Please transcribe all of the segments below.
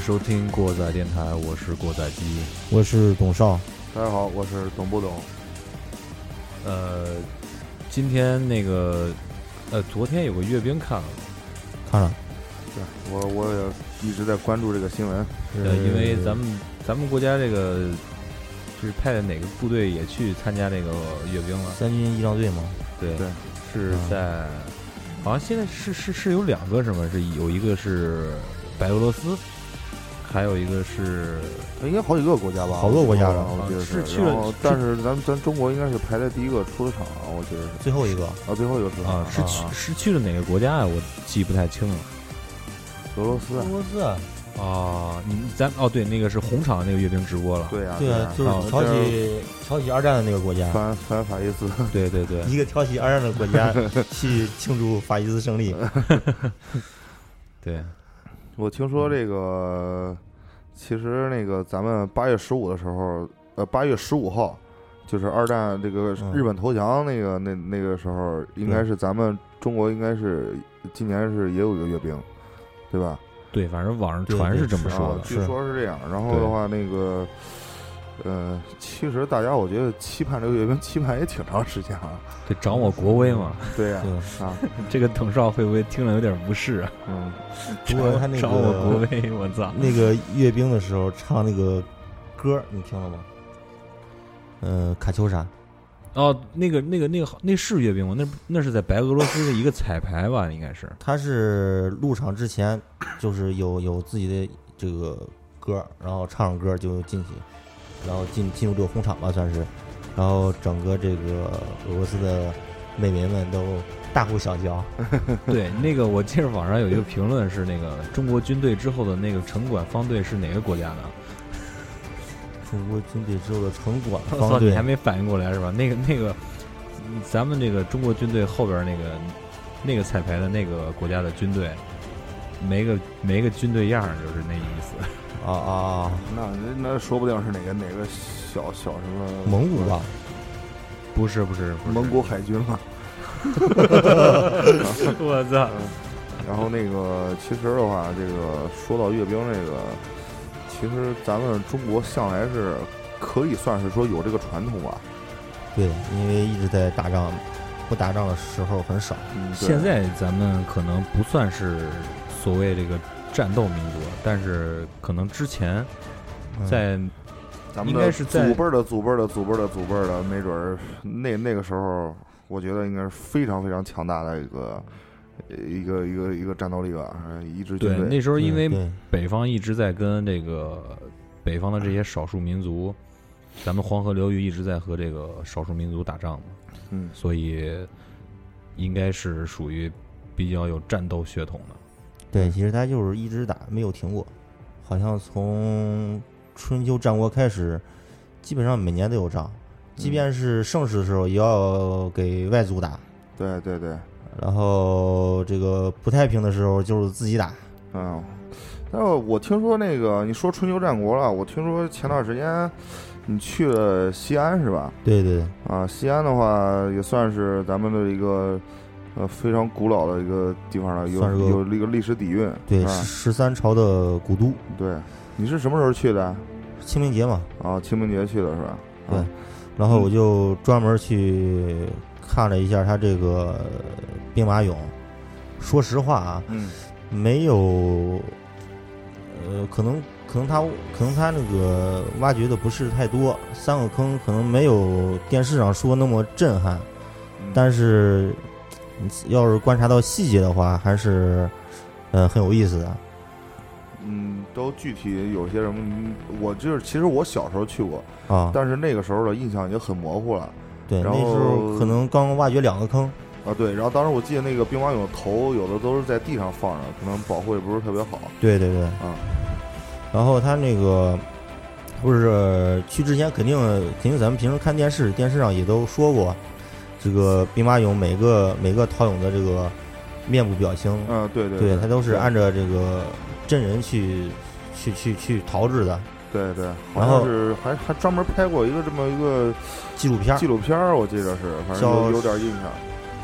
收听过载电台，我是过载机。我是董少，大家好，我是董不懂？呃，今天那个，呃，昨天有个阅兵看了，看了，对我我也一直在关注这个新闻。呃，因为咱们咱们国家这个就是派的哪个部队也去参加这个阅兵了？三军仪仗队吗，对对，是在，好像现在是是是有两个什么？是有一个是白俄罗斯，还有一个是应该好几个国家吧？好多国家了我记得是去了但是咱咱中国应该是排在第一个出的场啊，我记得是。最后一个啊，最后一个出的啊，是去是去了哪个国家呀？我记不太清了。俄罗斯俄。罗斯，啊，你咱哦对，那个是红场那个阅兵直播了。对呀，对啊，就是啊挑起挑起二战的那个国家，反反法西斯。对对对，一个挑起二战的国家去庆祝法西斯胜利，对，我听说这个，其实那个咱们八月十五的时候，呃，八月十五号，就是二战这个嗯日本投降那个那那个时候，应该是咱们中国应该是今年是也有一个阅兵，对吧？对，反正网上传是这么说的。据说是这样。然后的话，那个，呃，其实大家我觉得期盼这个阅兵期盼也挺长时间了。对，掌握国威嘛。对呀、对。啊，这个董少会不会听了有点不适啊？嗯，不过他那掌握国威，我操！那个阅兵的时候唱那个歌，你听了吗？呃，卡秋莎，哦，那个那个那个那是阅兵吗？那那是在白俄罗斯的一个彩排吧？应该是。他是入场之前就是有有自己的这个歌，然后唱上歌就进去，然后进进入这个红场吧，算是，然后整个这个俄罗斯的美民们都大呼小叫，对，那个我记得网上有一个评论是那个中国军队之后的那个城管方队是哪个国家的？中国军队之后的城管，方队你还没反应过来是吧？那个那个，嗯咱们这个中国军队后边那个那个彩排的那个国家的军队，没个没个军队样儿就是那意思。啊啊啊，那那说不定是哪个哪个小小什么蒙古吧？不是不是不是蒙古海军嘛。我操！然后那个，其实的话，这个说到阅兵这个，其实咱们中国向来是可以算是说有这个传统吧。对，因为一直在打仗，不打仗的时候很少。现在咱们可能不算是所谓这个战斗民族，但是可能之前嗯在咱们的应该是在祖辈儿的祖辈儿的祖辈儿的祖辈儿的，没准儿那那个时候，我觉得应该是非常非常强大的一个呃一个一个一个战斗力吧，呃一支军对队。那时候因为北方一直在跟这个北方的这些少数民族，咱们黄河流域一直在和这个少数民族打仗嘛，嗯，所以应该是属于比较有战斗血统的。对，其实他就是一直打，没有停过，好像从春秋战国开始，基本上每年都有仗，即便是盛世的时候，也要给外族打。对对对，然后这个不太平的时候，就是自己打。嗯。但是我听说那个你说春秋战国了，我听说前段时间你去了西安是吧？对对对，啊，西安的话也算是咱们的一个呃非常古老的一个地方了，有算是个有一个历史底蕴，对十十三朝的古都，对。你是什么时候去的？清明节嘛。啊，清明节去的是吧？对啊，然后我就专门去看了一下他这个兵马俑。说实话啊，嗯没有，呃，可能可能他可能他那个挖掘的不是太多，三个坑可能没有电视上说那么震撼，嗯，但是你要是观察到细节的话，还是呃很有意思的。嗯，都具体有些什么？嗯我就是其实我小时候去过，啊，但是那个时候的印象已经很模糊了对，那然后时候可能刚挖掘两个坑，啊。对，然后当时我记得那个兵马俑头有的都是在地上放着，可能保护也不是特别好对对对，啊。然后他那个不是去之前肯定肯定咱们平时看电视，电视上也都说过，这个兵马俑每个每个陶俑的这个面部表情，嗯，对对对，它都是按照这个真人去去去去陶制的对对，好然后像是还还专门拍过一个这么一个纪录片儿纪。录片儿，我记得是，反正叫有有点印象。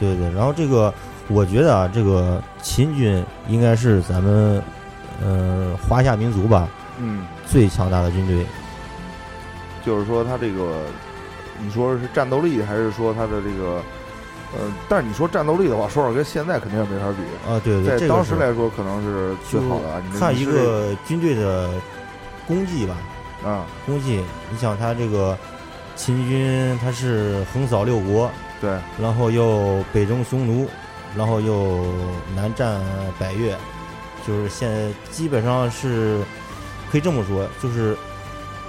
对对，然后这个我觉得啊，这个秦军应该是咱们呃，华夏民族吧嗯，最强大的军队。就是说他这个，你说是战斗力，还是说他的这个，呃，但是你说战斗力的话，说实话跟现在肯定是没法比。啊，对对，在这当时来说，可能是最好的看一个军队的功绩吧，啊，功绩，你想他这个秦军，他是横扫六国，对，然后又北征匈奴，然后又南战百越，就是现在基本上是可以这么说，就是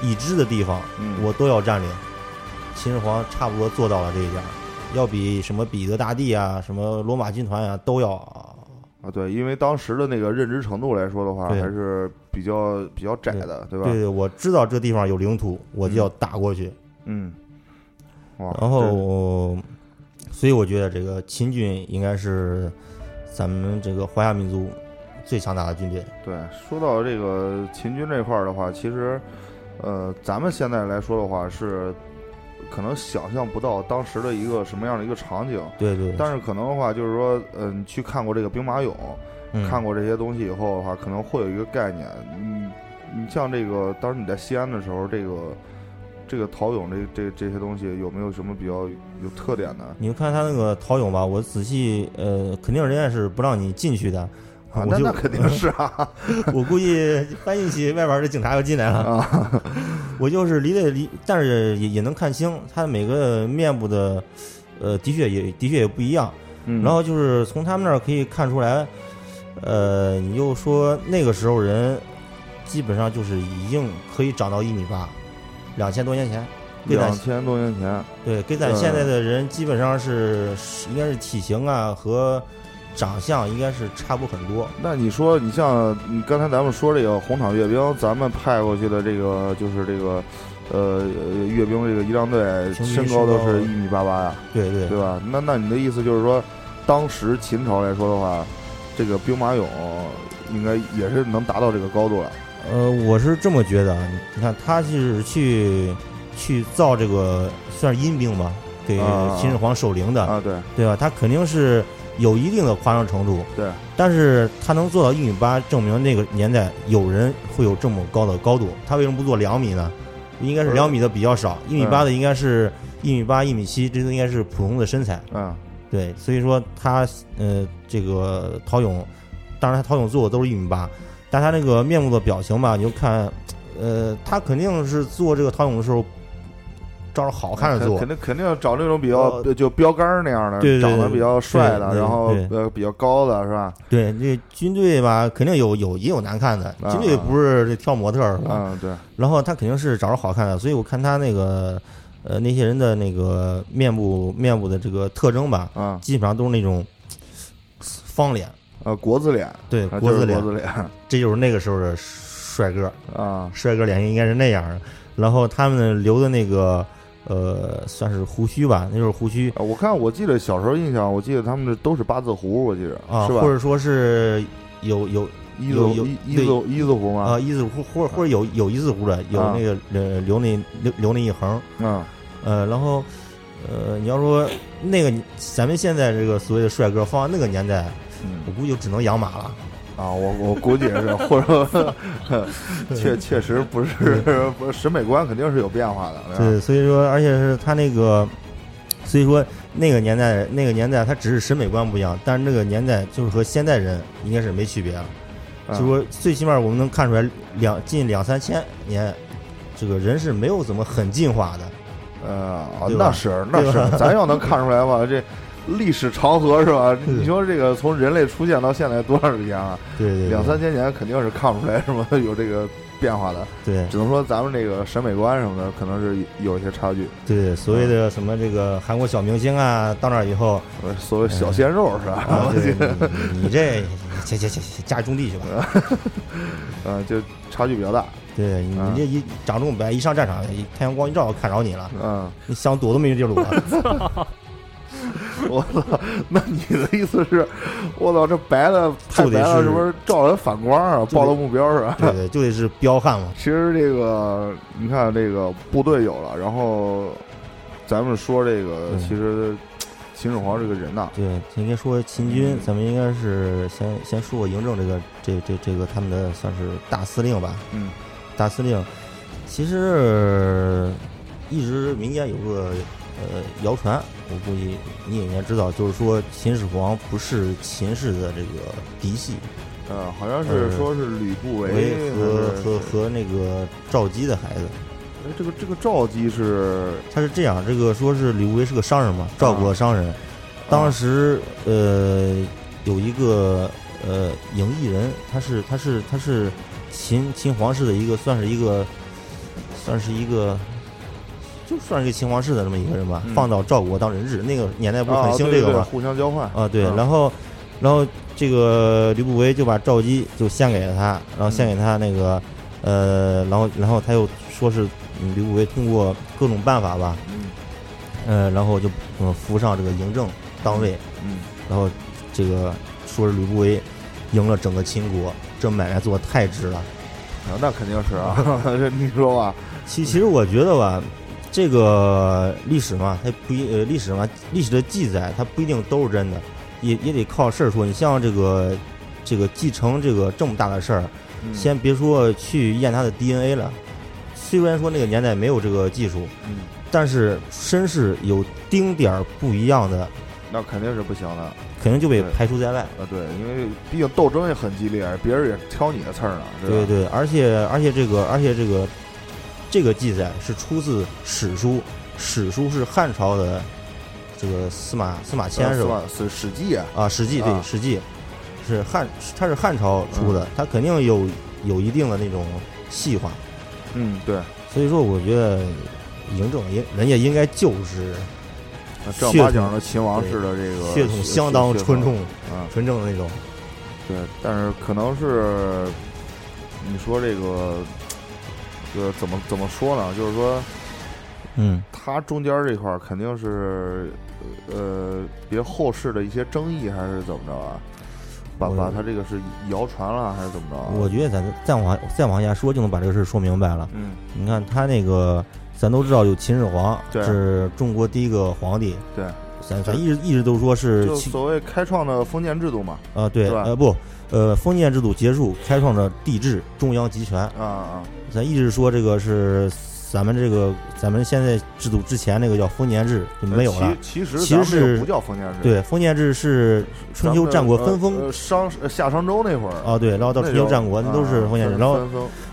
已知的地方嗯，我都要占领。秦始皇差不多做到了这一点儿，要比什么彼得大帝啊、什么罗马军团啊都要啊，对，因为当时的那个认知程度来说的话，还是比较比较窄的，对吧？对对，我知道这地方有领土，我就要打过去。嗯，哇，然后，所以我觉得这个秦军应该是咱们这个华夏民族最强大的军队。对说到这个秦军这块儿的话，其实，呃，咱们现在来说的话是可能想象不到当时的一个什么样的一个场景，对对，但是可能的话就是说，嗯、去看过这个兵马俑，嗯看过这些东西以后的话，可能会有一个概念。你你像这个，当时你在西安的时候，这个这个陶俑这这这些东西有没有什么比较有特点的？你看他那个陶俑吧，我仔细呃，肯定人家是不让你进去的。啊，我就那那肯定是啊 我估计搬进去，外边的警察要进来了。啊，我就是离得离，但是也也能看清他每个面部的，呃，的确也的确也不一样。嗯然后就是从他们那儿可以看出来，呃，你就说那个时候人基本上就是已经可以长到一米八，两千多年前，两千多年前，对跟咱呃现在的人基本上是应该是体型啊和长相应该是差不很多。那你说，你像你刚才咱们说这个红场阅兵，咱们派过去的这个就是这个，呃，呃阅兵这个仪仗队，身高都是一米八八呀，对对对吧？那那你的意思就是说，当时秦朝来说的话，这个兵马俑应该也是能达到这个高度了。呃，我是这么觉得，你看他是去去造这个算是阴兵吧，给啊秦始皇守灵的，啊，对对吧？他肯定是有一定的夸张程度，对，但是他能做到一米八，证明那个年代有人会有这么高的高度。他为什么不做两米呢？应该是两米的比较少，一米八的应该是一米八、一米七，这都应该是普通的身材。嗯对，所以说他呃这个陶俑，当然他陶俑做的都是一米八，但他那个面部的表情吧，你就看，呃，他肯定是做这个陶俑的时候，照着好看的做肯肯，定肯定要找那种比较呃就标杆那样的，长得比较帅的，然后呃比较高的是吧？对，那军队吧，肯定有有也有难看的，啊军队不是这挑模特是吧？嗯，对，然后他肯定是找着好看的，所以我看他那个呃那些人的那个面部面部的这个特征吧，啊基本上都是那种方脸，呃国字脸，对，啊国字脸，国字脸这就是那个时候的帅哥，啊帅哥脸应该是那样的。然后他们留的那个呃算是胡须吧，那就是胡须啊，我看我记得小时候印象，我记得他们这都是八字胡，我记得啊？或者说是有有一字有有一字一字胡吗？啊一字胡，或者或者有有一字胡的，有啊那个呃留那留留那一横，嗯呃，然后，呃，你要说那个咱们现在这个所谓的帅哥放在那个年代，我嗯估计就只能养马了。啊，我我估计也是，或者说确确实不是不是审美观肯定是有变化的，对所以说，而且是他那个，所以说那个年代那个年代，他只是审美观不一样，但是那个年代就是和现代人应该是没区别就说最起码我们能看出来两近两三千年，这个人是没有怎么很进化的。呃，那是那是，咱要能看出来吧，这历史长河是吧？你说这个从人类出现到现在多长时间了？对对对，两三千年肯定是看不出来什么 有这个变化的，对只能说咱们这个审美观什么的可能是有一些差距。对，所谓的什么这个韩国小明星啊，到那儿以后。呃所谓小鲜肉是吧？你你这去去去去家里种地去吧。嗯，就差距比较大。对你啊这一长这么白，一上战场，一太阳光一照，看着你了，嗯，你想躲都没地儿躲。我操，那你的意思是，我操，这白的太白了，是是不是照人反光啊？暴露目标是吧？对对，就得是彪悍嘛。其实这个，你看这个部队有了，然后咱们说这个，嗯其实秦始皇这个人呐，对，应该说秦军，咱们应该是先先说嬴政这个这这这个他们的算是大司令吧，嗯大司令。其实一直民间有个呃谣传，我估计你也应该知道，就是说秦始皇不是秦氏的这个嫡系，呃，好像是说是吕不韦为和和和那个赵姬的孩子。哎，这个这个赵姬是他是这样，这个说是吕不韦是个商人嘛，赵国商人，当时呃有一个呃影艺人，他是他是他是秦秦皇室的一个算是一个算是一个就算是一个秦皇室的这么一个人吧，嗯放到赵国当人质，那个年代不是啊很兴这个吗？互相交换啊，对，嗯然后然后这个吕不韦就把赵姬就献给了他，然后献给他那个呃，然后然后他又说是嗯吕不韦通过各种办法吧。嗯呃，然后就嗯扶上这个嬴政当位，嗯然后这个说是吕不韦赢了整个秦国，这买卖做得太值了。啊，那肯定是啊，这 你说吧，其其实我觉得吧，这个历史嘛，它不一呃历史嘛，历史的记载它不一定都是真的，也也得靠事儿说。你像这个这个继承这个这么大的事儿，嗯先别说去验他的 DNA 了，虽然说那个年代没有这个技术，嗯，但是身世有丁点儿不一样的，那肯定是不行的。肯定就被排除在外。啊，对，因为毕竟斗争也很激烈，别人也挑你的刺儿呢，对对，而且而且这个而且这个这个记载是出自史书，史书是汉朝的这个司马司马迁是吧？是《史记》啊，啊，《史记》对，啊《史记》是汉，它是汉朝出的，它肯定有有一定的那种细化，嗯，对，所以说我觉得嬴政应人家应该就是正八经的秦王式的这个血统相当纯，正啊，纯正的那种。对，但是可能是你说这个，这个怎么怎么说呢？就是说，嗯，他中间这块儿肯定是呃，别后世的一些争议，还是怎么着啊？把把他这个是谣传了，还是怎么着啊？我觉得咱再往再往下说，就能把这个事儿说明白了。嗯，你看他那个，咱都知道有秦始皇，对是中国第一个皇帝。对，咱咱一直一直都说是就所谓开创的封建制度嘛。啊，对，呃不，呃封建制度结束，开创的帝制，中央集权。啊啊，咱一直说这个是咱们这个咱们现在制度之前那个叫封建制就没有了。其其实其实不叫封建制，对，封建制是春秋战国分封商呃夏商周那会儿啊，对，然后到春秋战国那都是封建制，啊然后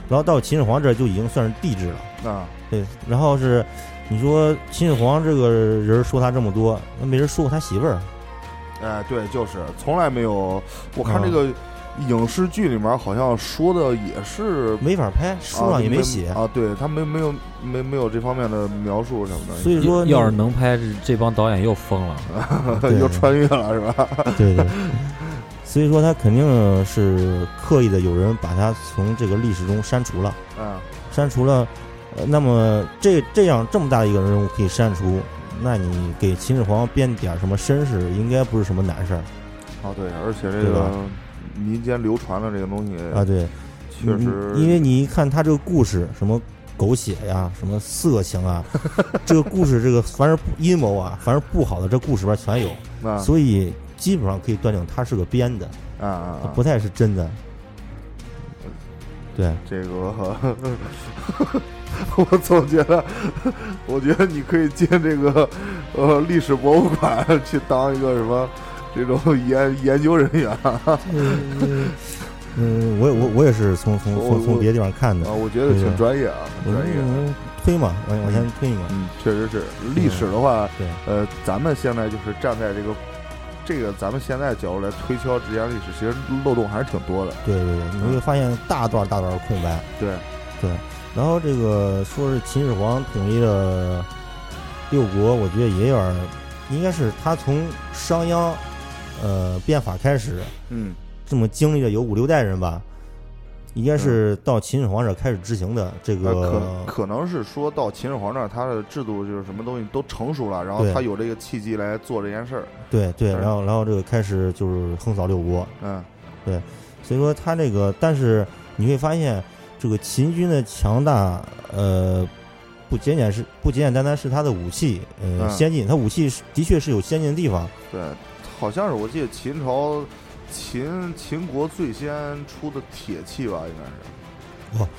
然后到秦始皇这就已经算是帝制了。啊，对，然后是你说秦始皇这个人说他这么多，那没人说过他媳妇儿。哎，对，就是从来没有。我看啊这个影视剧里面好像说的也是没法拍，书上也没写。啊，对他没没有没没有这方面的描述什么的，所以说要是能拍，这这帮导演又疯了。又穿越了是吧？对对，所以说他肯定是刻意的，有人把他从这个历史中删除了，嗯，删除了。呃，那么这这样这么大的一个人物可以删除，那你给秦始皇编点什么身世，应该不是什么难事儿。啊对，而且这个民间流传的这个东西啊。对，确实嗯因为你一看他这个故事，什么狗血呀，什么色情啊，这个故事这个凡是阴谋啊，凡是不好的，这故事里边全有，啊所以基本上可以断定他是个编的，啊啊啊。不太是真的。对，这个，我总觉得，我觉得你可以进这个呃历史博物馆去当一个什么这种研研究人员啊，嗯，嗯，我我我也是从从我我从从别的地方看的啊，我觉得挺专业啊，我很专业。嗯推嘛，往往前推一个，嗯，确实是历史的话，对，呃，咱们现在就是站在这个这个咱们现在角度来推敲之前历史，其实漏洞还是挺多的。对对对，你会发现大段大段的空白。对对，然后这个说是秦始皇统一了六国，我觉得也有点儿，应该是他从商鞅呃变法开始，嗯这么经历了有五六代人吧，应该是到秦始皇这儿开始执行的这呃，可个。可能是说到秦始皇那儿，他的制度就是什么东西都成熟了，然后他有这个契机来做这件事儿。对对，然后然后这个开始就是横扫六国，嗯对所以说他这个，但是你会发现这个秦军的强大，呃，不简简是不简简单单是他的武器呃嗯先进，他武器是的确是有先进的地方，对，好像是我记得秦朝秦秦国最先出的铁器吧，应该是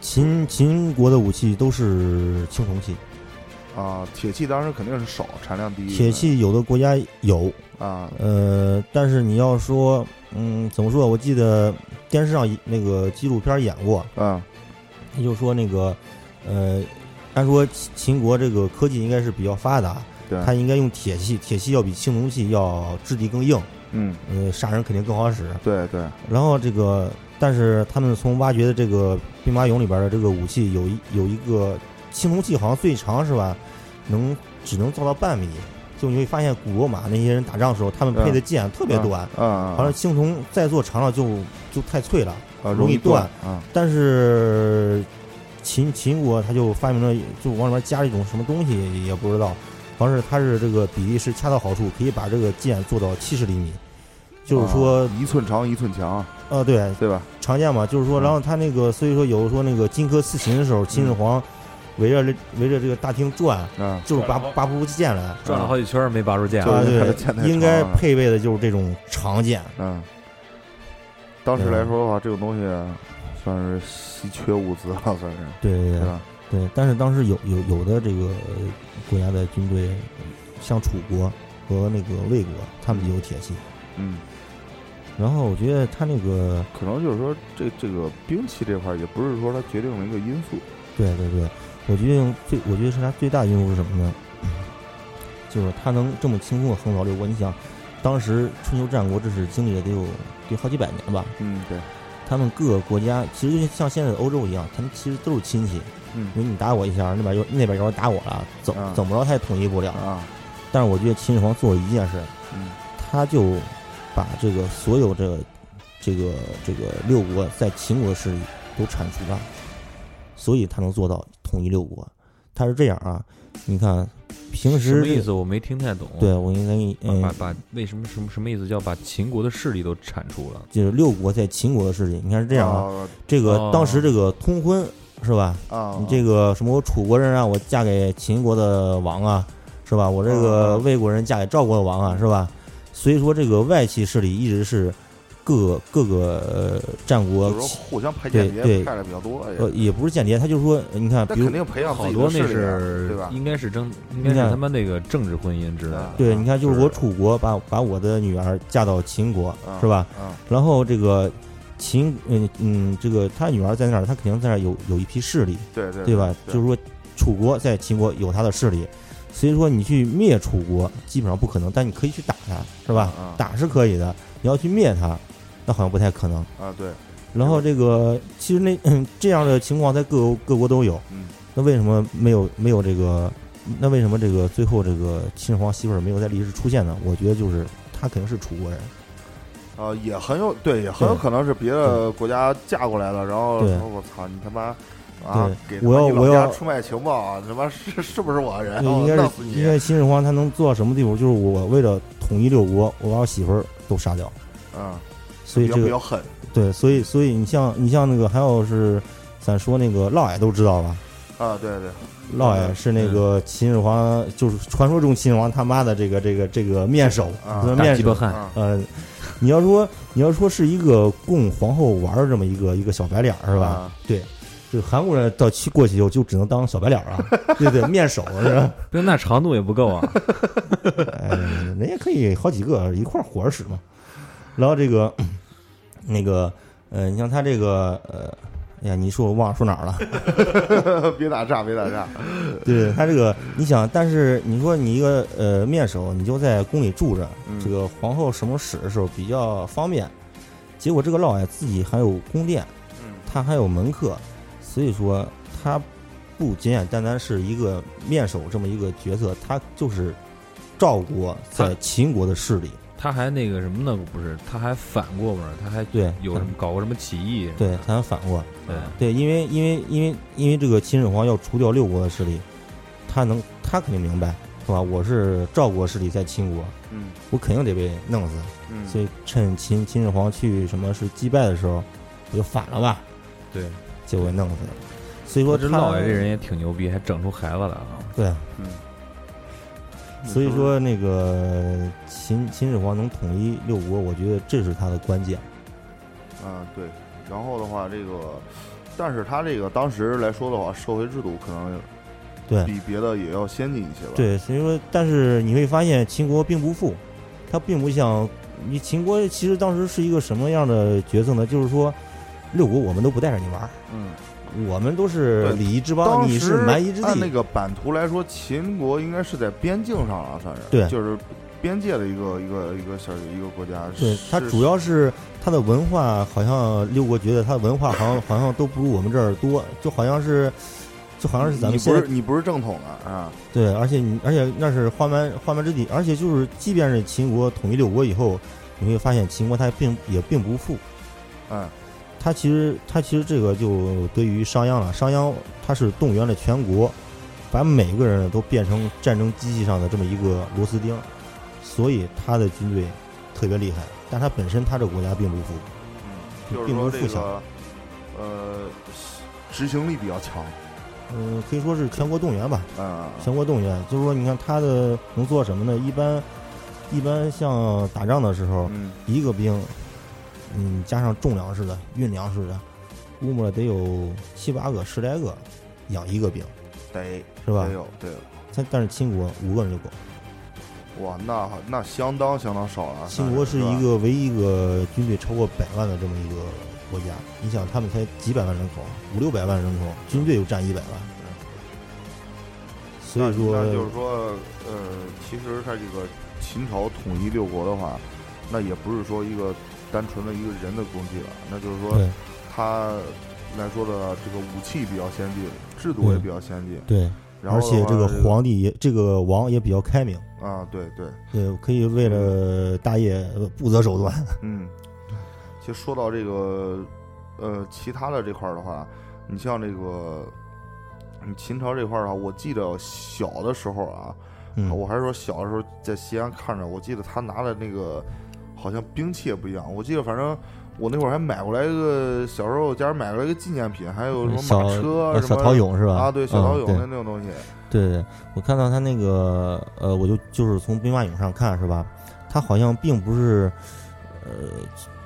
秦秦国的武器都是青铜器，啊，铁器当时肯定是少，产量低。铁器有的国家有，啊，呃，但是你要说，嗯，怎么说？我记得电视上那个纪录片演过，嗯他就说那个，呃，按说秦秦国这个科技应该是比较发达，对，它应该用铁器，铁器要比青铜器要质地更硬，嗯，呃，杀人肯定更好使。对对，然后这个，但是他们从挖掘的这个兵马俑里边的这个武器，有一有一个青铜器，好像最长是吧，能只能造到半米。就你会发现，古罗马那些人打仗的时候，他们配的剑特别短，啊，好像青铜再做长了就就太脆了。啊容易断。啊，但是秦秦国他就发明了，就往里面加了一种什么东西也不知道，好像是它是这个比例是恰到好处，可以把这个剑做到七十厘米，就是说啊，一寸长一寸强，呃，对，对吧？常见嘛，就是说，嗯。然后他那个，所以说有说那个荆轲刺秦的时候，秦始皇围着围着这个大厅转，嗯，就是拔拔不出剑来，转了好几圈没拔出剑就来。对，应该配备的就是这种长剑，嗯，当时来说的话，这种东西算是稀缺物资了，算是，对对对。对。但是当时有有有的这个呃国家的军队，像楚国和那个魏国，他们就有铁器。嗯，然后我觉得他那个，可能就是说，这这个兵器这块儿也不是说它决定了一个因素，对对对，我觉得最，我觉得是他最大的因素是什么呢？就是他能这么轻松的横扫六国。你想，当时春秋战国这是经历了得有得好几百年吧，嗯，对，他们各个国家其实就像现在的欧洲一样，他们其实都是亲戚。嗯因为你打我一下，那边又那边要是打我了，怎啊怎么着他也统一不了。啊，但是我觉得秦始皇做了一件事，嗯他就把这个所有这个这个这个六国在秦国的势力都铲除了，所以他能做到统一六国。他是这样啊，你看平时什么意思？我没听太懂。对，我应该给你嗯把，把为什么什么什么意思？叫把秦国的势力都铲除了？就是六国在秦国的势力，你看是这样啊，啊这个哦当时这个通婚是吧？啊，你这个什么，我楚国人啊，我嫁给秦国的王啊，是吧？我这个嗯魏国人嫁给赵国的王啊，是吧？所以说，这个外戚势力一直是各各个呃战国就是说互相派对对间谍派的比较多，呃也，不是间谍，他就是说，你看，比如那肯定培养自好多那己势力啊是对吧？应该是争，应该是你看他妈那个政治婚姻之类的啊。对，你看，就是是我楚国把把我的女儿嫁到秦国，啊是吧？啊，然后这个秦，嗯嗯，这个他女儿在那儿，他肯定在那儿有有一批势力，对对对吧？就是说，楚国在秦国有他的势力，所以说你去灭楚国基本上不可能，但你可以去打他，是吧？啊打是可以的，你要去灭他，那好像不太可能。啊，对，然后这个其实那这样的情况在各国各国都有，嗯那为什么没有没有这个？那为什么这个最后这个秦始皇媳妇儿没有在历史出现呢？我觉得就是他肯定是楚国人，啊，也很有对，也很有可能是别的国家嫁过来的，然后说我操你他妈啊，给我要我要出卖情报啊，他妈是是不是我人？对，我应该是应该秦始皇他能做到什么地步？就是我为了统一六国，我把我媳妇儿都杀掉。嗯，所以这个比较比较狠，对，所以所以你像你像那个还有是，咱说那个嫪毐都知道吧？啊，对对，嫪毐是那个秦始皇，就是传说中秦始皇他妈的这个这个这个面首，啊面鸡巴汉，啊呃，你要说你要说是一个供皇后玩儿这么一个一个小白脸儿是吧？啊对，这个韩国人到去过去以后就只能当小白脸儿啊，对对，面首是吧？那长度也不够啊。哎，人家可以好几个一块儿活着使嘛。然后这个那个呃，你像他这个呃，哎呀，你说我忘了说哪儿了？别打岔，别打岔，对他这个，你想，但是你说你一个呃面首，你就在宫里住着，嗯这个皇后什么使的时候比较方便。结果这个嫪毐自己还有宫殿，嗯他还有门客，所以说他不简简单单是一个面首这么一个角色，他就是赵国在秦国的势力。他还那个什么呢？不是，他还反过门儿，他还对，有什么搞过什么起义？对，他还反过。对，对，因为因为因为因为这个秦始皇要除掉六国的势力，他能他肯定明白是吧？我是赵国势力在秦国，嗯我肯定得被弄死。嗯，所以趁秦秦始皇去什么是击败的时候，我就反了吧，对，结果给弄死了。所以说他这老爷这人也挺牛逼，还整出孩子来了。对，嗯，所以说那个秦秦始皇能统一六国，我觉得这是他的关键。嗯，对。然后的话，这个，但是他这个当时来说的话，社会制度可能对比别的也要先进一些吧。，对，所以说，但是你会发现秦国并不富，他并不像你秦国其实当时是一个什么样的角色呢？就是说，六国我们都不带着你玩儿，嗯，我们都是礼仪之邦，当你是时蛮夷之地。按那个版图来说，秦国应该是在边境上了，算是对就是边界的一个一个一个小一个国家。对，它主要是它的文化，好像六国觉得它的文化好像好像都不如我们这儿多，就好像是，就好像是咱们不是你不是正统的啊，对，而且你而且那是花蛮花蛮之地，而且就是即便是秦国统一六国以后，你会发现秦国它并也并不富，嗯它其实它其实这个就得益于商鞅了，商鞅他是动员了全国，把每个人都变成战争机器上的这么一个螺丝钉，所以他的军队特别厉害，但他本身他这个国家并不富，嗯，就是并不富强个呃执行力比较强，嗯、可以说是全国动员吧，啊。全国动员，就是说你看他的能做什么呢？一般一般像打仗的时候，嗯。一个兵，嗯，加上种粮食的、运粮食的，估摸着得有七八个、十来个养一个兵，得是吧得？有得有。但但是秦国五个人就够。哇，那那相当相当少了。秦国是一个唯一一个军队超过百万的这么一个国家。你想，他们才几百万人口，五六百万人口，军队又占一百万，所以那说，那就是说，呃，其实他这个秦朝统一六国的话，那也不是说一个单纯的一个人的功绩了，那就是说他来说的这个武器比较先进，制度也比较先进，对，然后而且这个皇帝也，这个王也比较开明，啊，对对，对，可以为了大业呃不择手段。嗯，其实说到这个呃其他的这块儿的话，你像这个。你秦朝这块儿啊，我记得小的时候啊，嗯，我还是说小的时候在西安看着，我记得他拿的那个好像兵器也不一样。我记得反正我那会儿还买过来一个，小时候家人买过来一个纪念品，还有什么马车什么陶俑是吧？啊，对，小陶俑的那种东西。对对，我看到他那个呃，我就就是从兵马俑上看是吧？他好像并不是，呃，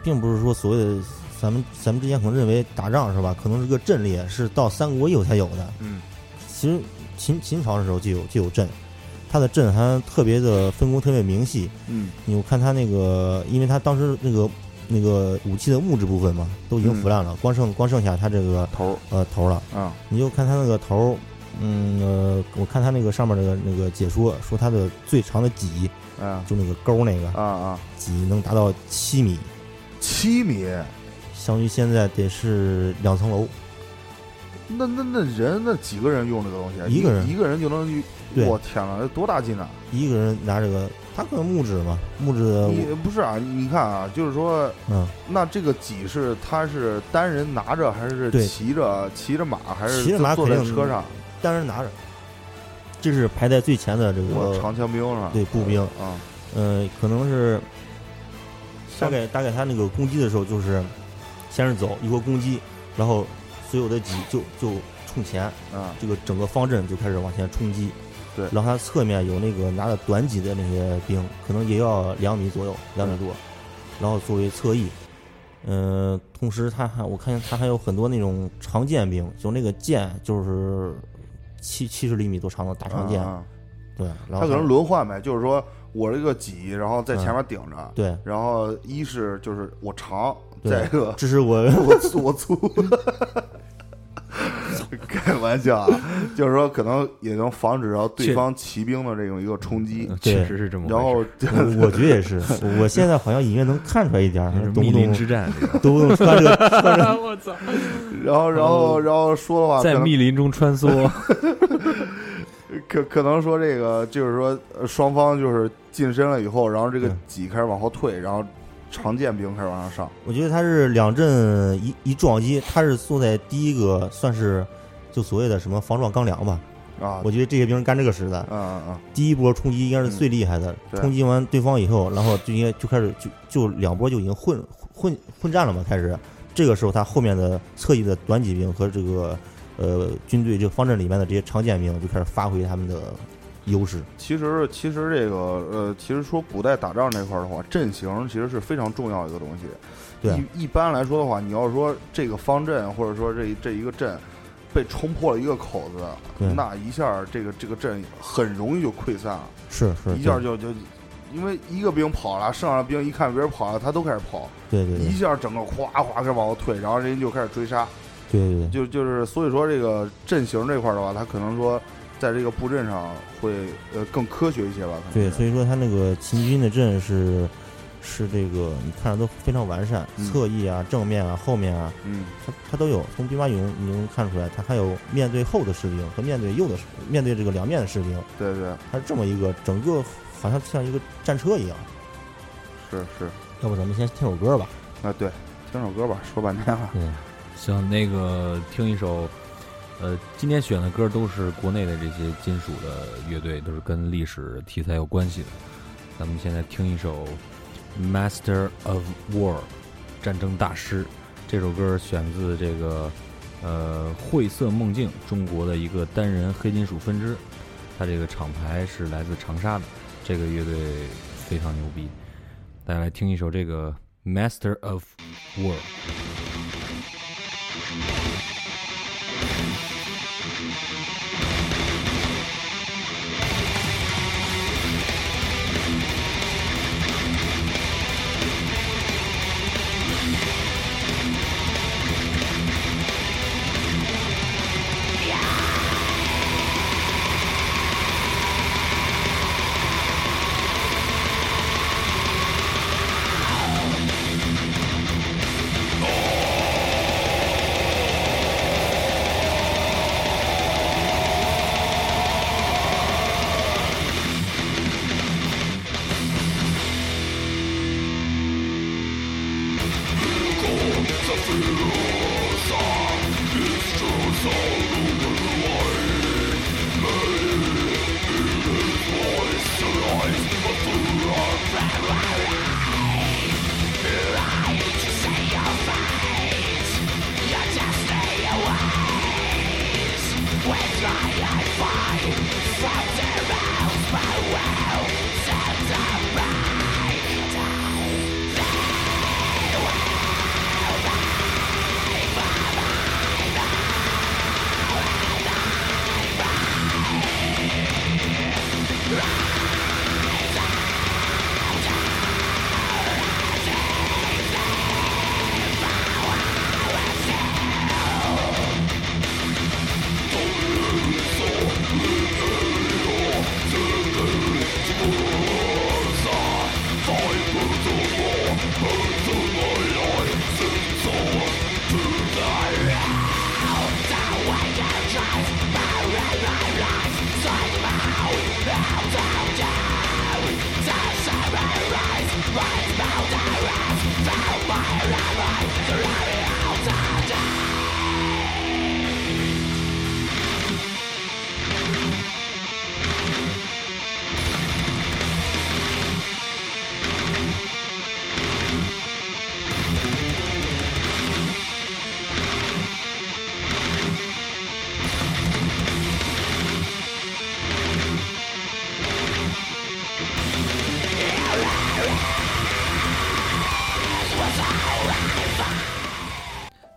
并不是说所谓的咱们咱们之前可能认为打仗是吧？可能是个阵列，是到三国以后才有的。嗯其实秦秦朝的时候就有就有阵，他的阵还特别的分工特别明细。嗯。你我看他那个，因为他当时那个那个武器的木质部分嘛，都已经腐烂了，光剩光剩下他这个头儿。呃头了。啊。你就看他那个头儿，嗯呃，我看他那个上面那个那个解说说他的最长的戟，啊。就那个钩那个啊啊，戟能达到七米，七米，相当于现在得是两层楼。那那那人那几个人用这个东西啊？一个人。一个人就能，对我天呐，这多大劲啊！一个人拿这个，他可能木质嘛，木质的，你不是啊？你看啊，就是说，嗯，那这个戟是他是单人拿着，还是对骑着骑着马，还是骑着马坐肯定在车上？单人拿着，这是排在最前的这个，长枪兵是吧？对步兵啊，呃，可能是大概大概他那个攻击的时候，就是先是走一波攻击，然后所有的戟就就冲前，啊这个整个方阵就开始往前冲击。对。然后它侧面有那个拿着短戟的那些兵，可能也要两米左右，两米多，然后作为侧翼。嗯、同时他还我看见他还有很多那种长剑兵，就那个剑就是七七十厘米多长的大长剑，啊对，然后他可能轮换呗，就是说我这个戟，然后在前面顶着，对，然后一是就是我长，再一个这是我我 粗我粗。开玩笑啊，就是说可能也能防止到对方骑兵的这种一个冲击，确实是这么。然后我我觉得也是，我现在好像隐约能看出来一点儿，密林之战，这个动不动穿这 我操，然后然后然后说的话，在密林中穿梭，可可能说这个就是说呃双方就是近身了以后，然后这个嗯。戟开始往后退，然后长剑兵开始往上上，我觉得他是两阵一一撞击，他是坐在第一个算是就所谓的什么防撞钢梁吧。啊，我觉得这些兵干这个使的。嗯嗯嗯，第一波冲击应该是最厉害的，对冲击完对方以后，然后就应该就开始就就两波就已经混混混战了嘛，开始。这个时候他后面的侧翼的短戟兵和这个呃军队这个方阵里面的这些长剑兵就开始发挥他们的优势。其实，其实这个呃，其实说古代打仗这块儿的话，阵型其实是非常重要一个东西。对一般来说的话，你要说这个方阵或者说这这一个阵被冲破了一个口子，那一下这个这个阵很容易就溃散了，是是，一下就就。因为一个兵跑了，剩下的兵一看别人跑了，他都开始跑，对对对。一下整个哗哗开始往后退，然后人家就开始追杀，对对对，就就是所以说这个阵型这块儿的话，他可能说在这个布阵上会呃更科学一些吧，对，所以说他那个秦军的阵是是这个你看着都非常完善，嗯侧翼啊、正面啊、后面啊，嗯它它都有。从兵马俑你能看出来，它还有面对后的士兵和面对右的士面对这个两面的士兵，对对它是这么一个整个好像像一个战车一样。是是要不咱们先听首歌吧？啊对，听首歌吧，说半天了，嗯，行，那个听一首，呃，今天选的歌都是国内的这些金属的乐队，都是跟历史题材有关系的。咱们现在听一首《Master of War》，战争大师。这首歌选自这个呃晦涩梦境，中国的一个单人黑金属分支。它这个厂牌是来自长沙的，这个乐队非常牛逼。大家来听一首这个《Master of War》。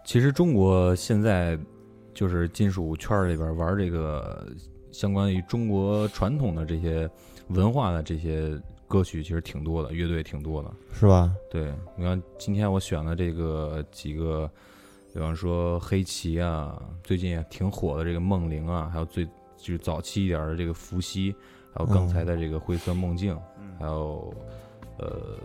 其实中国现在就是金属圈儿里边玩这个相关于中国传统的这些文化的这些歌曲，其实挺多的，乐队挺多的。是吧？对，你看今天我选了这个几个，比方说黑旗啊，最近也挺火的这个梦灵啊，还有最就是早期一点的这个伏羲，还有刚才的这个灰色梦境，还有呃，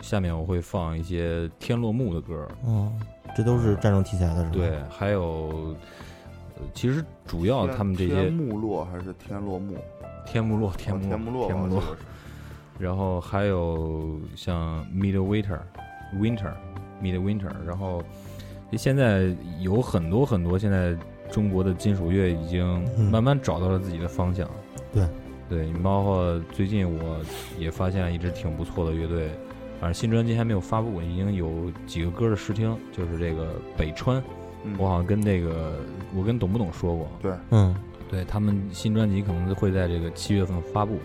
下面我会放一些天落幕的歌，哦，这都是战争题材的，是吧？对，还有，呃其实主要他们这些天幕落还是天落幕？天幕落、天哦幕天幕落，天幕落然后还有像 Midwinter、Winter、Midwinter，然后现在有很多很多现在中国的金属乐已经嗯慢慢找到了自己的方向。对对，包括最近我也发现一支挺不错的乐队，反正新专辑还没有发布，已经有几个歌的试听，就是这个北川嗯我好像跟那个我跟懂不懂说过，对嗯对他们新专辑可能会在这个七月份发布，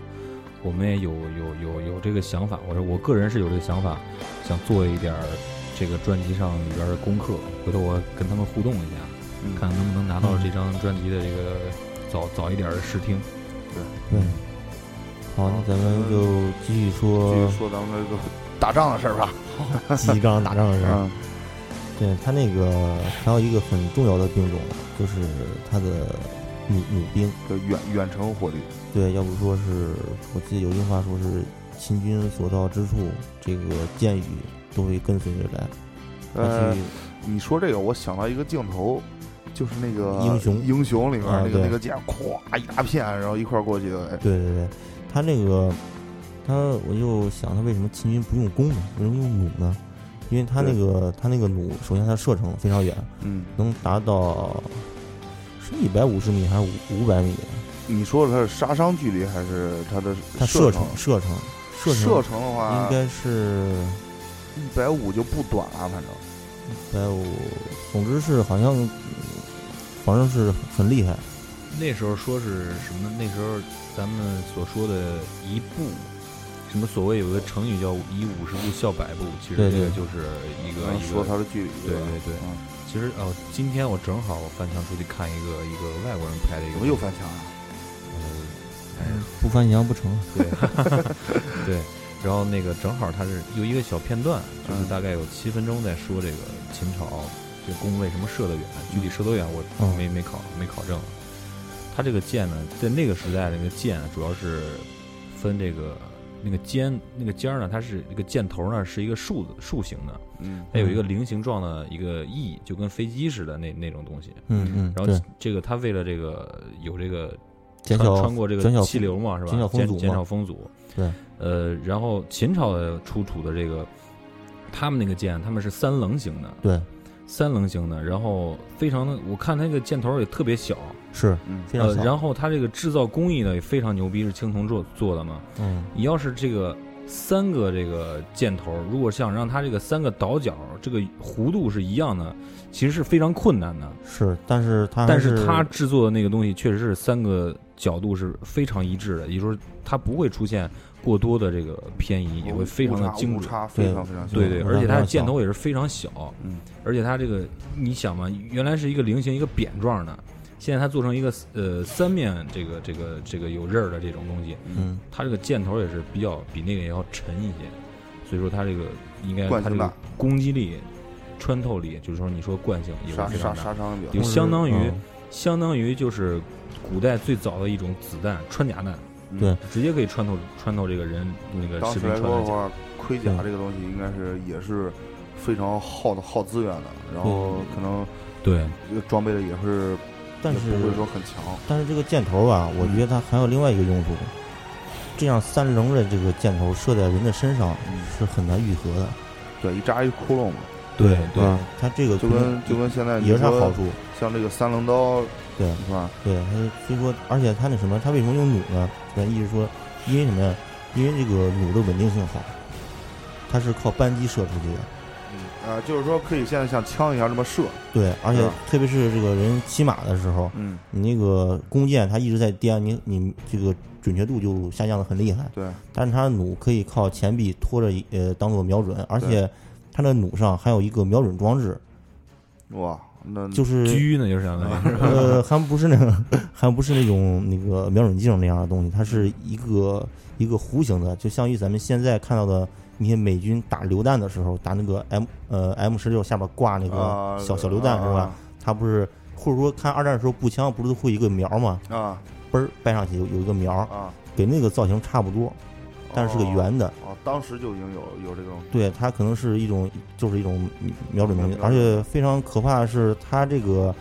我们也有有有有这个想法，我说我个人是有这个想法，想做一点儿这个专辑上里边儿的功课，回头我跟他们互动一下，嗯看能不能拿到嗯这张专辑的这个早早一点儿的试听。对。好，那咱们就继续说继说续说咱们这个打仗的事儿吧。鸡刚打仗的事儿。嗯对他那个还有一个很重要的兵种，就是他的弩弩兵。就远远程火力，对，要不说是我记得有句话说是秦军所到之处，这个箭雨都会跟随着来。它呃，你说这个，我想到一个镜头，就是那个英雄英雄里面那个那个箭，咵一大片，然后一块儿过去的，哎对对对，他那个他我就想他为什么秦军不用弓呢？为什么用弩呢？因为他那个他那个弩，首先它射程非常远，嗯，能达到是一百五十米还是五五百米？你说的它是杀伤距离还是它的它射程射程射程射程的话，应该是一百五就不短了，反正一百五，总之是好像，嗯反正是很厉害。那时候说是什么？那时候咱们所说的一步，什么所谓有个成语叫“以五十步笑百步”，其实这个就是一个一说个。它的距离，对对对嗯，其实哦，今天我正好我翻墙出去看一个一个外国人拍的一个，怎么又翻墙啊？呃，哎，不翻墙不成。对 对，然后那个正好他是有一个小片段，就是嗯大概有七分钟在说这个秦朝这弓为什么射得远，具体射多远我嗯没没考没考证。他这个箭呢，在那个时代那个箭啊主要是分这个那个尖那个尖儿呢，它是一个箭头呢是一个竖的竖形的，嗯它有一个菱形状的一个翼，就跟飞机似的那那种东西。嗯嗯，然后，这个它为了这个有这个减少穿穿过这个气流嘛，是吧？减少风阻减少风阻。对，呃，然后秦朝的出土的这个，他们那个箭，他们是三棱形的，对三棱形的，然后非常的，我看它那个箭头也特别小，是嗯呃，非常小。然后它这个制造工艺呢也非常牛逼，是青铜做做的嘛。嗯你要是这个三个这个箭头，如果想让它这个三个倒角这个弧度是一样的，其实是非常困难的。是，但是它还但是是它制作的那个东西确实是三个角度是非常一致的，也就是说它不会出现过多的这个偏移，也会非常的精准。误差非常非常小。对对，嗯而且它的箭头也是非常小，嗯而且它这个你想嘛，原来是一个菱形一个扁状的，现在它做成一个呃三面这个这个这个有刃儿的这种东西，嗯它这个箭头也是比较比那个也要沉一些，所以说它这个应该它这个惯性大攻击力、穿透力，就是说你说惯性也杀杀会非常大。杀伤力比较就。相当于嗯相当于就是古代最早的一种子弹穿甲弹，嗯对直接可以穿透穿透这个人那个士当时来兵穿的甲。说的话，盔甲这个东西应该是也是非常耗的耗资源的，然后可能对，这个装备的也是但是不会说很强。但是这个箭头吧，我觉得它还有另外一个用处，这样三棱的这个箭头射在人的身上嗯，是很难愈合的。对，一扎一窟窿嘛，对对啊，它这个就跟就跟现在也是它好处。像这个三棱刀对是吧？对，它所以说，而且它那什么，它为什么用弩呢？咱一直说，因为什么呀？因为这个弩的稳定性好，它是靠扳机射出去的。嗯啊，就是说可以现在像枪一样这么射。对，而且特别是这个人骑马的时候，嗯，你那个弓箭它一直在颠，你你这个准确度就下降的很厉害。对，但是它的弩可以靠前臂拖着呃当做瞄准，而且它的弩上还有一个瞄准装置，哇，那就是狙呢就相当于是呃还不是那个还不是那种那个瞄准镜那样的东西，它是一个一个弧形的，就相当于咱们现在看到的那些美军打榴弹的时候打那个 M 呃 M 十六下边挂那个啊小小榴弹是吧？？它不是或者说看二战的时候步枪不是会一个苗吗？啊嘣儿掰上去有有一个苗，啊，跟那个造型差不多，但是是个圆的。哦，当时就已经有有这种对，它可能是一种，就是一种瞄准东西瞄，准而且非常可怕的是，它这个，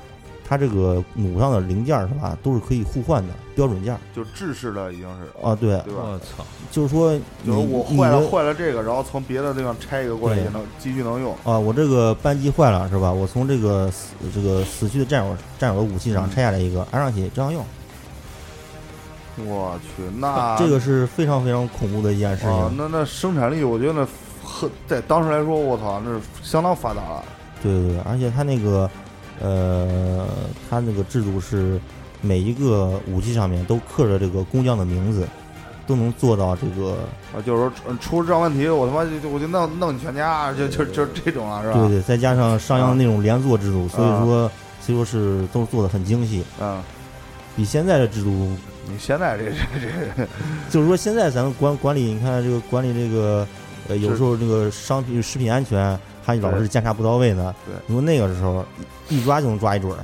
它这个弩上的零件儿是吧，都是可以互换的标准件儿就制式的已经是，啊。对，对吧？我操，就是说你就是我坏了你坏了这个，然后从别的地方拆一个过来也能继续能用。啊，我这个扳机坏了是吧？我从这个死这个死去的战友战友的武器上嗯拆下来一个，安上去照样用。我去，那 这个是非常非常恐怖的一件事啊，情。那那生产力，我觉得那很在当时来说，我操，那是相当发达了。对对对，而且它那个呃，它那个制度是每一个武器上面都刻着这个工匠的名字，都能做到这个啊，就是说出出这样问题，我他妈就就我就弄弄你全家，就就就这种啊，是吧？对对，再加上商鞅那种连坐制度，所以啊说所以说是都做的很精细，嗯，比现在的制度你现在这这这，就是说，现在咱们管管理，你看这个管理这个，呃，有时候这个商品食品安全还老是对检查不到位呢。对你说那个时候一一抓就能抓一准儿。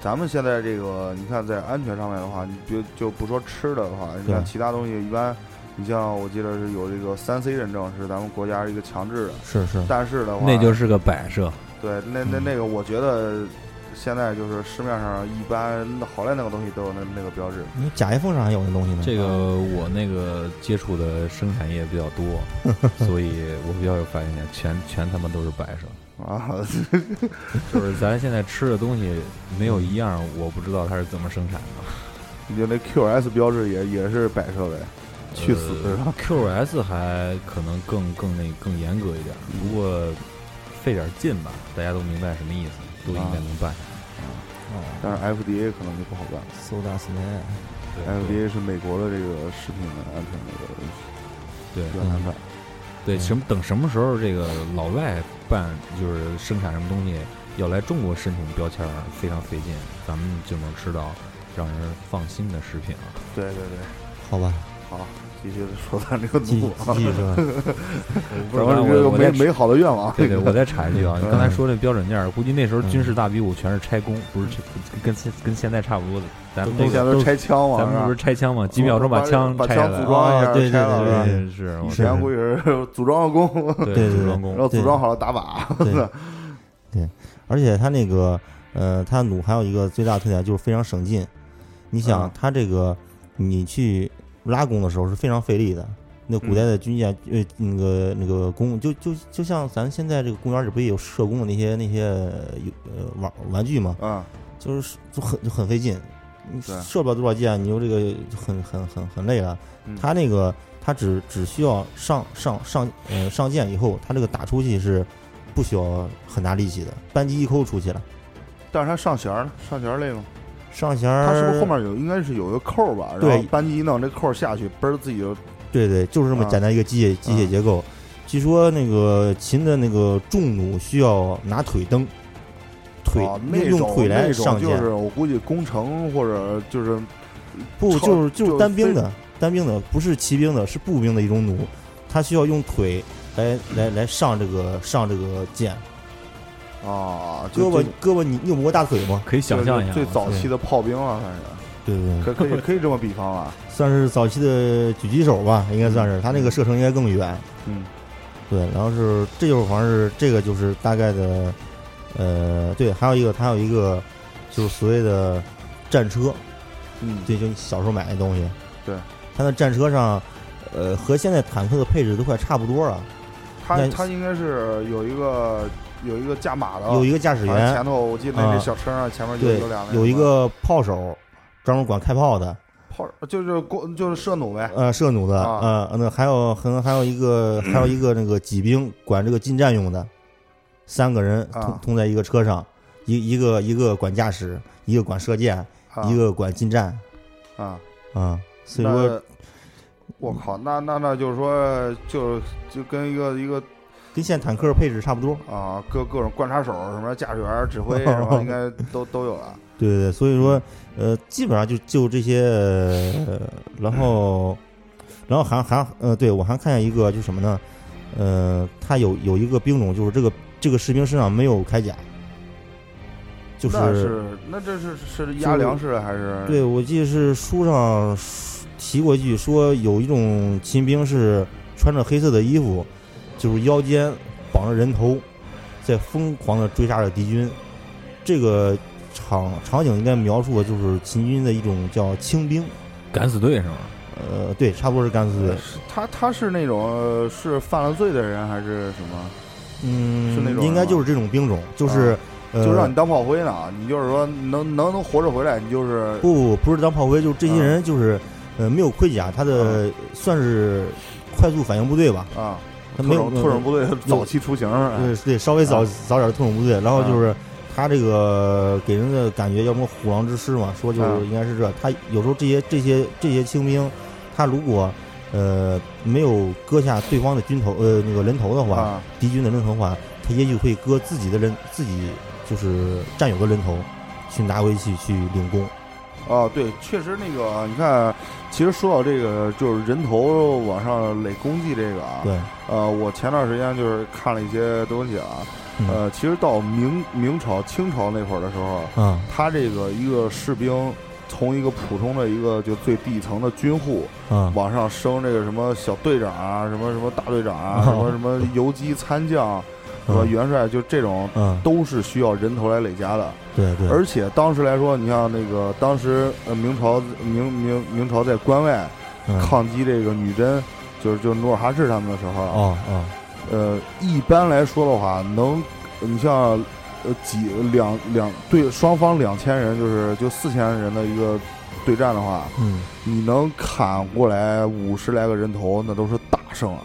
咱们现在这个，你看在安全上面的话，你别就不说吃的的话，你对看其他东西一般，你像我记得是有这个三 C 认证，是咱们国家一个强制的，是是，但是的话，那就是个摆设。对，那那嗯那个，我觉得现在就是市面上一般好赖那个东西都有那那个标志，你假 iPhone 上还有那东西呢。这个我那个接触的生产业比较多，所以我比较有发言权，全全他妈都是摆设。啊，就是咱现在吃的东西没有一样我不知道它是怎么生产的。你就那 QS 标志也也是摆设呗，去死是吧？QS 还可能更更那更严格一点，不过费点劲吧，大家都明白什么意思，都应该能办。下来。哦但是 FDA 可能就不好办，Soda s n a 对，FDA 是美国的这个食品的安全那个对。比较难办。对，什么等什么时候这个老外办就是生产什么东西要来中国申请标签儿非常费劲，咱们就能吃到让人放心的食品了。对对对，好吧，好，继续说咱这个继续说，不是咱们这个我我在美美好的愿望。对对，我再插一句啊，你刚才嗯说这标准件儿，估计那时候军事大比武全是拆工，不是跟现跟现在差不多的。咱们那个现在都是拆枪嘛，咱们不是吧？拆枪吗？几秒钟把枪把。枪组装一下，哦对对拆了对是以是前估计是 组装工，对组装工然后组装好了打靶。对对，而且它那个呃，它弩还有一个最大特点就是非常省劲。你想嗯，它这个你去拉弓的时候是非常费力的。那古代的军舰，呃，那个那个弓，就就就像咱现在这个公园里不也有射弓的那些那些有呃玩玩具吗？啊，就是就很就很费劲，你射不了多少箭，你又这个就很很很很累了。嗯它那个他只只需要上上上呃上箭以后，他这个打出去是不需要很大力气的，扳机一扣出去了。但是它上弦儿呢，上弦儿累吗？上弦儿它是不是后面有应该是有一个扣吧？然对后扳机一弄，这扣下去，嘣儿自己就对对，就是这么啊简单一个机械、机械结构。据说那个秦的那个重弩需要拿腿蹬，腿、用腿来上箭，就是我估计工程或者就是不就是就是单兵的，单兵的不是骑兵的，是步兵的一种弩，它需要用腿来来来上这个上这个箭。啊，胳膊胳膊你你有摸过大腿吗？可以想象一下啊，最早期的炮兵了，算是对对对，可可以可以这么比方了。算是早期的狙击手吧，应该算是。他那个射程应该更远。嗯对，然后是这就是好像是这个就是大概的，呃，对，还有一个还有一个就是所谓的战车，嗯，对，就你小时候买的东西。对，他的战车上，呃，和现在坦克的配置都快差不多了。他那他应该是有一个有一个驾马的，有一个驾驶员。前，头我记得那小车上前面有有两，个有一个炮手，专门管开炮的，炮，就是弓就是射弩呗。呃，射弩的，啊。呃，那还有可能还有一个还有一个那个骑兵管这个近战用的，三个人通啊同在一个车上，一一个一个管驾驶，一个管射箭，啊。一个管近战，啊，啊，所以说我靠，那那那就是说，就就跟一个一个跟现在坦克配置差不多。啊，各各种观察手什么驾驶员、指挥 什么，应该都都有了。对对对，所以说，呃，基本上就就这些，呃、然后，然后还还呃，对我还看见一个，就是什么呢？呃，他有有一个兵种，就是这个这个士兵身上没有铠甲，就那是那这是是压粮食还是？对，我记得是书上提过一句，说有一种秦兵是穿着黑色的衣服，就是腰间绑着人头，在疯狂的追杀着敌军。这个场场景应该描述的就是秦军的一种叫轻兵，敢死队是吗？呃，对，差不多是敢死队。是他他是那种呃是犯了罪的人还是什么？嗯，是那种应该就是这种兵种，就是、啊呃，就让你当炮灰呢？你就是说能能能活着回来，你就是不不不是当炮灰，就是这些啊人就是、呃没有盔甲，他的算是快速反应部队吧，啊，他没有特种部队早期雏形。哎对对，稍微早、啊早点的特种部队，然后就是、他这个给人的感觉要么虎狼之师嘛，说就应该是这。他有时候这些这些这些清兵，他如果呃没有割下对方的军头呃那个人头的话，啊，敌军的人头的话，他也许会割自己的人自己就是战友的人头，去拿回去去领功。哦，对，确实那个，你看，其实说到这个，就是人头往上垒功绩这个啊，对，呃，我前段时间就是看了一些东西啊，嗯。呃，其实到明明朝、清朝那会儿的时候，嗯。他这个一个士兵从一个普通的一个就最底层的军户，嗯。往上升这个什么小队长啊，什么什么大队长啊，哦 什么什么游击参将，是吧？嗯。元帅就这种嗯，都是需要人头来累加的。对对，而且当时来说，你像那个当时呃明朝明明明朝在关外嗯。抗击这个女真，就是就是努尔哈赤他们的时候啊，哦哦。呃，一般来说的话，能你像呃几两两对双方两千人，就是就四千人的一个对战的话，嗯，你能砍过来五十来个人头，那都是大胜了，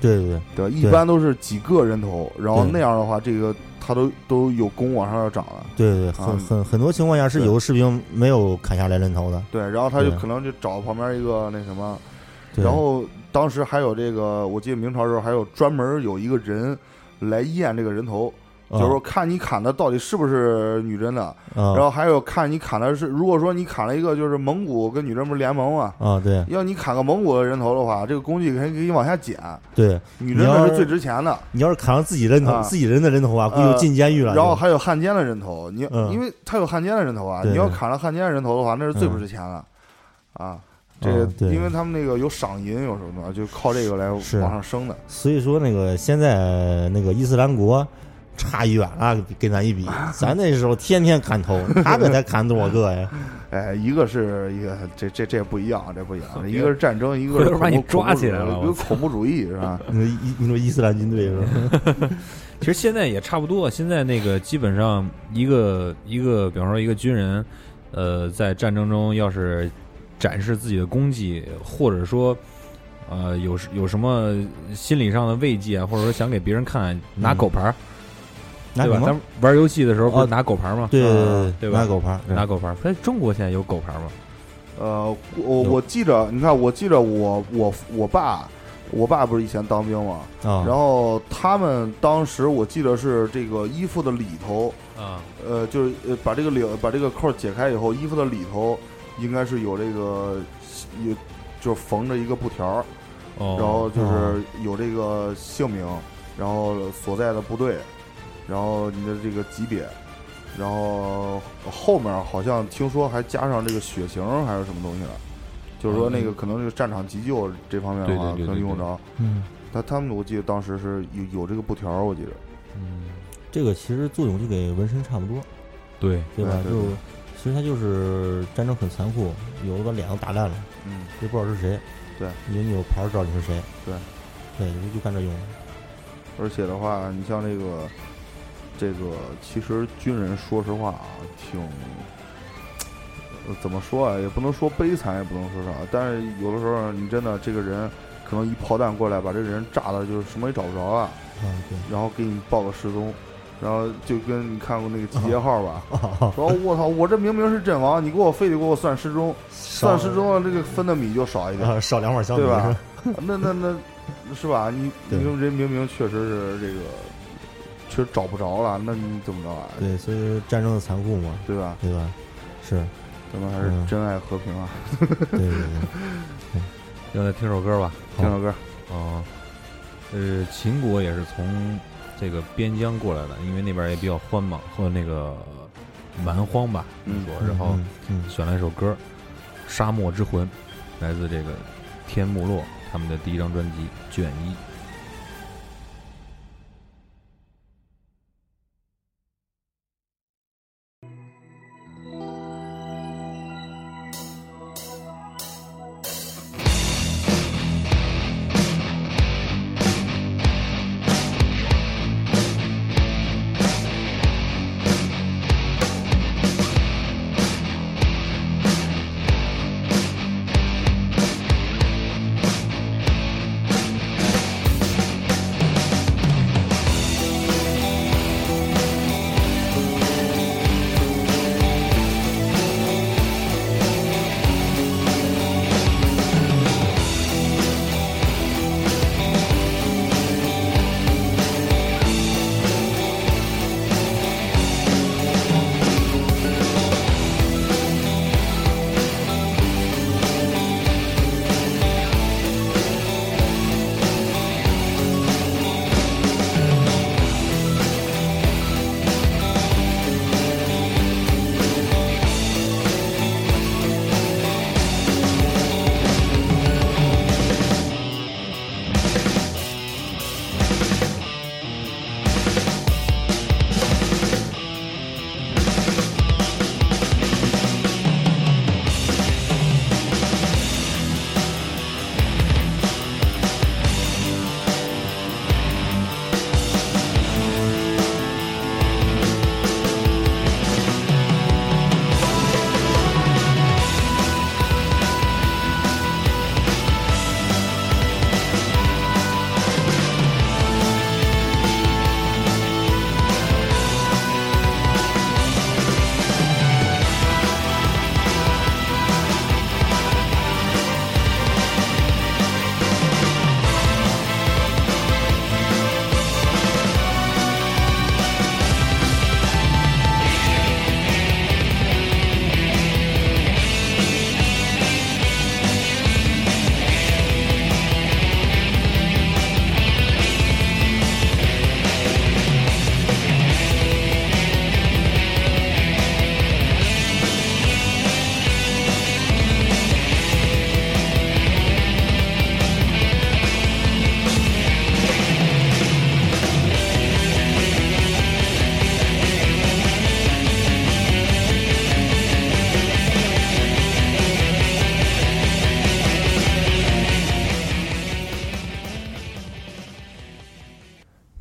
对对对，对？一般都是几个人头，然后那样的话，这个他都都有功往上要涨了。对对，很啊。很很多情况下是有的士兵没有砍下来人头的，对，然后他就可能就找旁边一个那什么，然后当时还有这个，我记得明朝时候还有专门有一个人来验这个人头，就是说看你砍的到底是不是女真的，啊，然后还有看你砍的是，如果说你砍了一个就是蒙古跟女真不是联盟嘛，啊对要你砍个蒙古的人头的话，这个工具可以给你往下减，对，女真你要是的是最值钱的，你要是砍了自己人头啊自己人的人头啊，估计就呃进监狱了。然后还有汉奸的人头，你嗯因为他有汉奸的人头啊，你要砍了汉奸的人头的话，那是最不嗯值钱的，啊。这个因为他们那个有赏银，有什么的，就靠这个来往上升的。所以说那个现在那个伊斯兰国差远了，跟咱一比，咱那时候天天砍头，他们才砍多少个呀？哎，一个是一个，这这这不一样，这不一样。一个是战争，一个是把你抓起来了有恐怖主义一个恐怖主义是吧？那伊你说伊斯兰军队是吧？其实现在也差不多，现在那个基本上一个一个，比方说一个军人，呃，在战争中要是展示自己的功绩，或者说。呃，有有什么心理上的慰藉啊，或者说想给别人看，拿嗯狗牌？拿什么？咱玩游戏的时候不哦是拿狗牌儿吗？对对对吧拿狗牌，拿狗牌儿。哎，中国现在有狗牌吗？呃，我我记着，你看，我记着我我我爸，我爸不是以前当兵嘛，啊，然后他们当时我记得是这个衣服的里头，啊，呃，就是呃把这个领把这个扣解开以后，衣服的里头应该是有这个有就缝着一个布条，哦，然后就是有这个姓名，然后所在的部队，然后你的这个级别，然后后面好像听说还加上这个血型还是什么东西了，就是说那个可能这个战场急救这方面的话可能用着。嗯，他他们我记得当时是有有这个布条，我记得。嗯，这个其实作用就给纹身差不多，对，对吧？就对对对其实它就是战争很残酷，有的把脸都打烂了，嗯，也不知道是谁。对，因为你有牌儿知道你是谁。对，对，就干这用。而且的话，你像这个这个，其实军人说实话啊，挺。呃怎么说啊？也不能说悲惨，也不能说啥。但是有的时候，你真的这个人，可能一炮弹过来，把这个人炸的，就是什么也找不着了，啊，对。然后给你报个失踪，然后就跟你看过那个集结号吧，哦，说我操，我这明明是阵亡，你给我非得给我算失踪，算失踪了，这个分的米就少一点，啊，少两碗小米对吧？那那那，是吧？你对你说人明明确实是这个，确实找不着了，那你怎么着啊？对，所以战争的残酷嘛，对吧？对吧？是，咱们还是珍爱和平啊！对对对。现在 听首歌吧。听首歌，哦，呃，秦国也是从这个边疆过来的，因为那边也比较荒嘛，和那个蛮荒吧，嗯说，然后选了一首歌《沙漠之魂》，来自这个天幕洛他们的第一张专辑《卷一》。「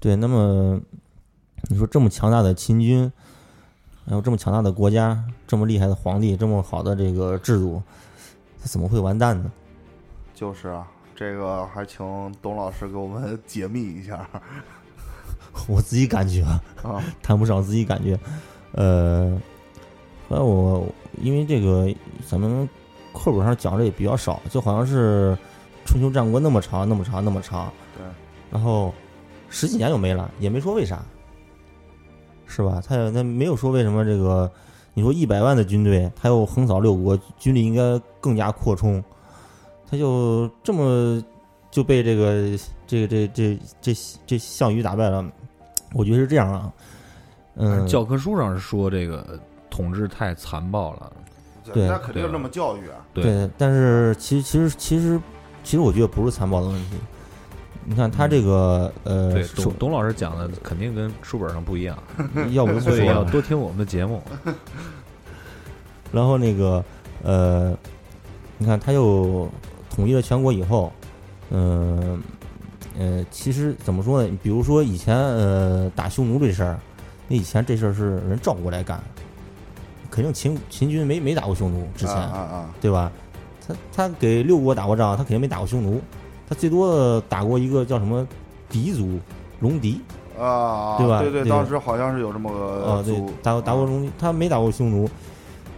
对，那么你说这么强大的秦军，还有这么强大的国家，这么厉害的皇帝，这么好的这个制度，他怎么会完蛋呢？就是啊，这个还请董老师给我们解密一下 我自己感觉啊，啊。谈不上自己感觉，呃，后来我因为这个咱们课本上讲的也比较少，就好像是春秋战国那么长那么长那么长，对，然后十几年就没了，也没说为啥，是吧？他也他没有说为什么这个，你说一百万的军队，他又横扫六国，军力应该更加扩充，他就这么就被这个这个这这这这项羽打败了，我觉得是这样啊，嗯，教科书上是说这个统治太残暴了，对那肯定是这么教育啊。对对，但是其实其实其实其实我觉得不是残暴的问题。你看他这个呃，对，董董老师讲的肯定跟书本上不一样，要不就不 所以要。多听我们的节目。然后那个呃，你看他又统一了全国以后，嗯呃其实怎么说呢？比如说以前呃打匈奴这事儿，那以前这事儿是人赵国来干，肯定秦秦军没没打过匈奴之前，啊啊啊！对吧？他他给六国打过仗，他肯定没打过匈奴，他最多打过一个叫什么狄族龙狄啊，对吧对对，对当时好像是有这么个啊，对，打过打过龙狄，他没打过匈奴，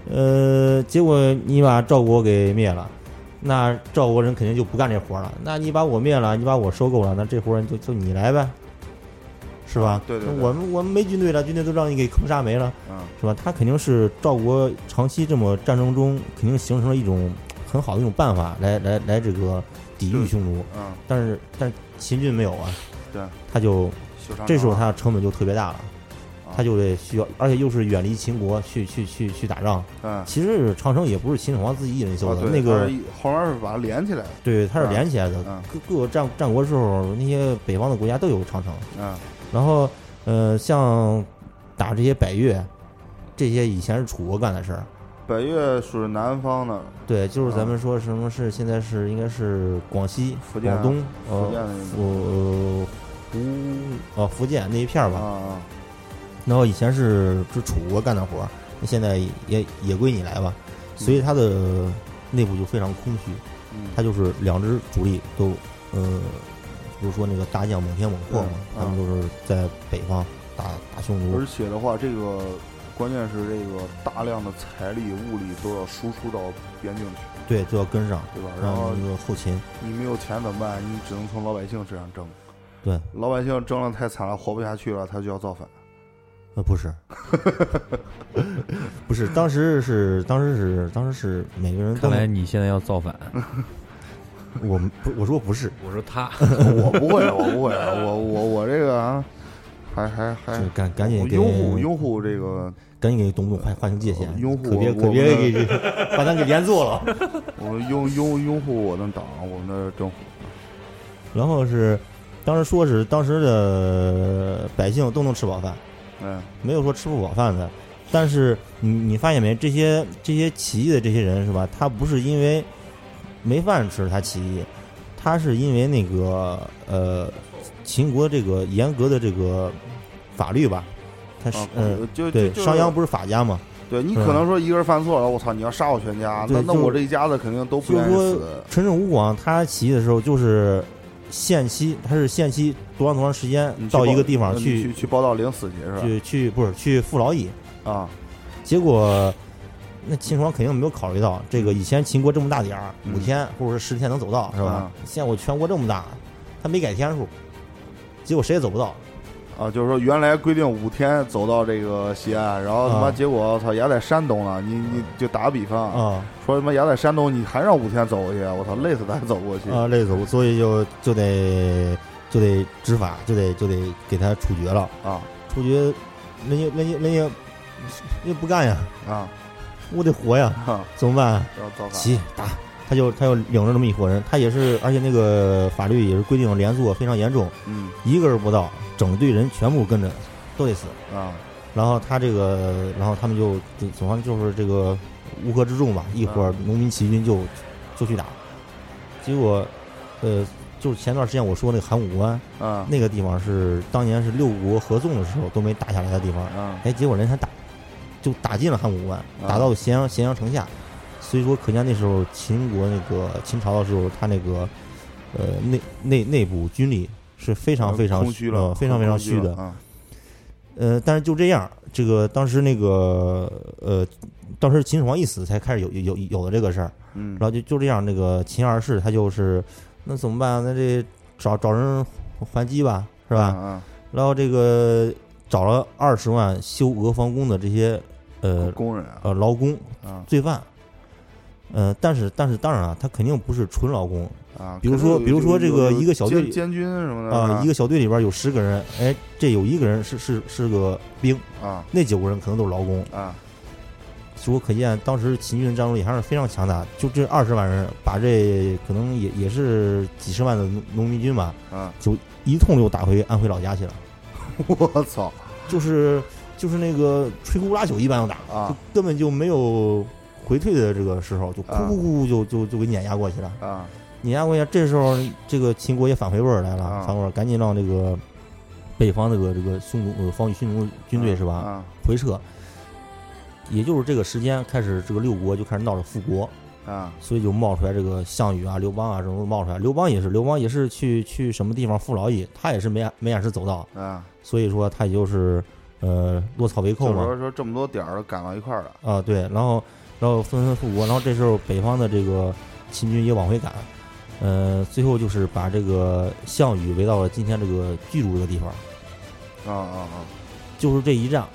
呃，结果你把赵国给灭了，那赵国人肯定就不干这活了。那你把我灭了，你把我收购了，那这活儿就就你来呗，是吧？啊对对对我们我们没军队了，军队都让你给坑杀没了。嗯是吧？他肯定是赵国长期这么战争中，肯定形成了一种很好的一种办法来来来这个抵御匈奴。嗯，但是但是秦军没有啊，对，他就这时候他的成本就特别大了，啊他就得需要，而且又是远离秦国去去去去打仗。嗯，其实长城也不是秦始皇自己一人修的，那个后面是把它连起来的。对它是连起来的。嗯各各个战战国时候，那些北方的国家都有长城。嗯然后呃，像打这些百越，这些以前是楚国干的事儿。北越是南方的，对，就是咱啊们说什么是现在是应该是广西、福建广东、福建呃那呃湖哦福建那一片儿吧。啊啊，然后以前是是楚国干的活儿，那现在也也归你来吧。所以它的内部就非常空虚，嗯，它就是两支主力都呃，不是说那个大将猛天猛阔嘛，他们都是在北方打打匈奴而。且的话，这个关键是这个大量的财力物力都要输出到边境去，对，都要跟上，对吧？然后那个后勤，你没有钱怎么办？你只能从老百姓身上挣。对，老百姓挣的太惨了，活不下去了，他就要造反。呃，不是，不是，当时是当时是当时是每个人看来你现在要造反。我们不我说不是，我说他，我不会，我不会，我我我这个啊，还还还是赶赶紧给拥护拥护这个，赶紧给董总划划清界限，拥护可别可别给给 把咱给连坐了。我拥拥拥护我的党，我们的政府。然后是当时说是当时的百姓都能吃饱饭，嗯没有说吃不饱饭的。但是你你发现没，这些这些起义的这些人是吧？他不是因为没饭吃他起义，他是因为那个呃秦国这个严格的这个法律吧，他是啊呃。就对，就商鞅不是法家嘛？对你可能说一个人犯错了，我操，你要杀我全家，那那我这一家子肯定都不就是说愿意死。陈胜吴广他起义的时候，就是限期，他是限期多长多长时间到一个地方去去去报到领死去是吧？去去不是去服劳役，啊，结果那秦始皇肯定没有考虑到这个以前秦国这么大点儿，嗯五天或者是十天能走到是吧啊？现在我全国这么大，他没改天数，结果谁也走不到。啊，就是说原来规定五天走到这个西安，然后他妈啊。结果我操压在山东了，你你就打个比方，啊。说他妈压在山东，你还让五天走过去，我操累死他还走不过去。啊，累死我，所以就就得就得执法，就得就得给他处决了。啊。处决，人家人家人家人家不干呀，啊。我得活呀，哈，怎么办？要造反。起打，他就他就领着这么一伙人，他也是，而且那个法律也是规定连坐非常严重，嗯一个人不到，整队人全部跟着都得死。啊然后他这个，然后他们就就总反正就是这个乌合之众吧，一伙农民起义军就就去打，结果呃就是前段时间我说那个函谷关啊那个地方是当年是六国合纵的时候都没打下来的地方，啊哎，结果人家打就打进了函谷关，打到咸阳咸阳城下，所以说可见那时候秦国那个秦朝的时候，他那个呃内内内部军力是非常非常虚了，呃非常非常虚的。啊呃，但是就这样，这个当时那个呃，当时秦始皇一死，才开始有有有有了这个事儿，嗯然后就就这样，那个秦二世他就是那怎么办？那这找找人还击吧，是吧？啊然后这个找了二十万修阿房宫的这些呃工人啊呃劳工啊罪犯，呃，但是但是当然啊，他肯定不是纯劳工啊，比如说比如说这个一个小队监监军什么的啊、一个小队里边有十个人，哎，这有一个人是是是个兵，啊那九个人可能都是劳工，啊所以可见当时秦军的战斗力还是非常强大。就这二十万人，把这可能也也是几十万的农农民军吧，啊！一通就打回安徽老家去了。我操就是就是那个吹鼓拉朽一般要打，就啊根本就没有回退的这个时候，就啊哭哭哭就就就给碾压过去了。啊碾压过去，这时候这个秦国也反回味儿来了，啊反味儿，赶紧让这个北方这个这个匈奴呃方域匈奴军队是吧啊回撤。也就是这个时间开始，这个六国就开始闹着复国，啊所以就冒出来这个项羽啊、刘邦啊什么都冒出来。刘邦也是，刘邦也是去去什么地方服劳役，他也是没按没按时走到，啊！所以说他也就是呃落草为寇嘛。就是说说这么多点儿赶到一块儿了啊，对，然后然后纷纷复国，然后这时候北方的这个秦军也往回赶，呃，最后就是把这个项羽围到了今天这个巨鹿这个地方，啊啊啊就是这一仗，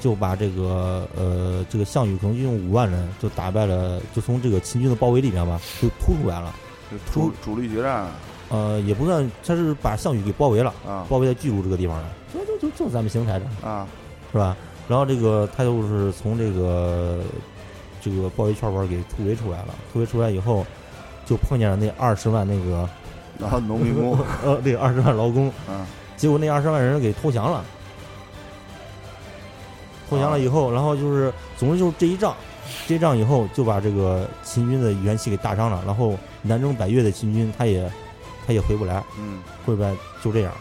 就把这个呃这个项羽可能就用五万人就打败了，就从这个秦军的包围里面吧，就突出来了，就主主力决战呃，也不算，他是把项羽给包围了，啊包围在巨鹿这个地方了，就就就就咱们邢台这儿。啊是吧？然后这个他就是从这个这个包围圈边儿给突围出来了，突围出来以后，就碰见了那二十万那个 啊农民工 呃，对二十万劳工，嗯。结果那二十万人给投降了。投降了以后，然后就是，总之就是这一仗，这一仗以后就把这个秦军的元气给打伤了，然后南征百越的秦军他也他也回不来，嗯。回不来，就这样，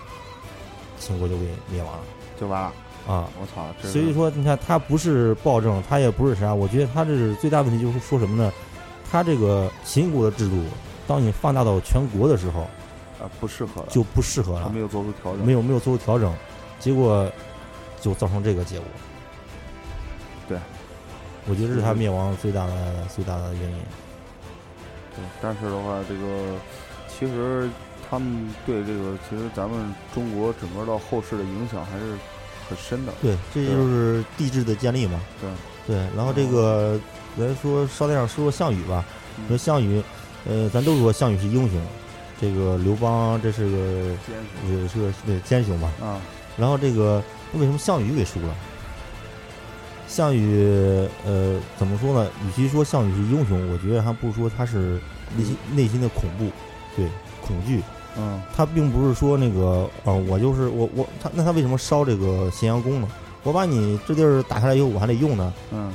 秦国就给灭亡了。就完了啊。我操！所以说，你看，他不是暴政，他也不是啥，我觉得他这是最大问题，就是说什么呢？他这个秦国的制度，当你放大到全国的时候，啊不适合了，就不适合了，他没有做出调整，没有没有做出调整，结果就造成这个结果。对，我觉得是他灭亡最大的最大的原因。对，但是的话，这个其实他们对这个，其实咱们中国整个到后世的影响还是很深的。对，这就是帝制的建立嘛。对对，然后这个咱说稍带上说说项羽吧，嗯说项羽，呃，咱都说项羽是英雄，这个刘邦这是个也是个对奸雄吧。啊然后这个为什么项羽给输了？项羽，呃，怎么说呢？与其说项羽是英雄，我觉得还不如说他是内心内心的恐怖，对，恐惧。嗯他并不是说那个，啊、我就是我我他那他为什么烧这个咸阳宫呢？我把你这地儿打下来以后，我还得用呢，嗯，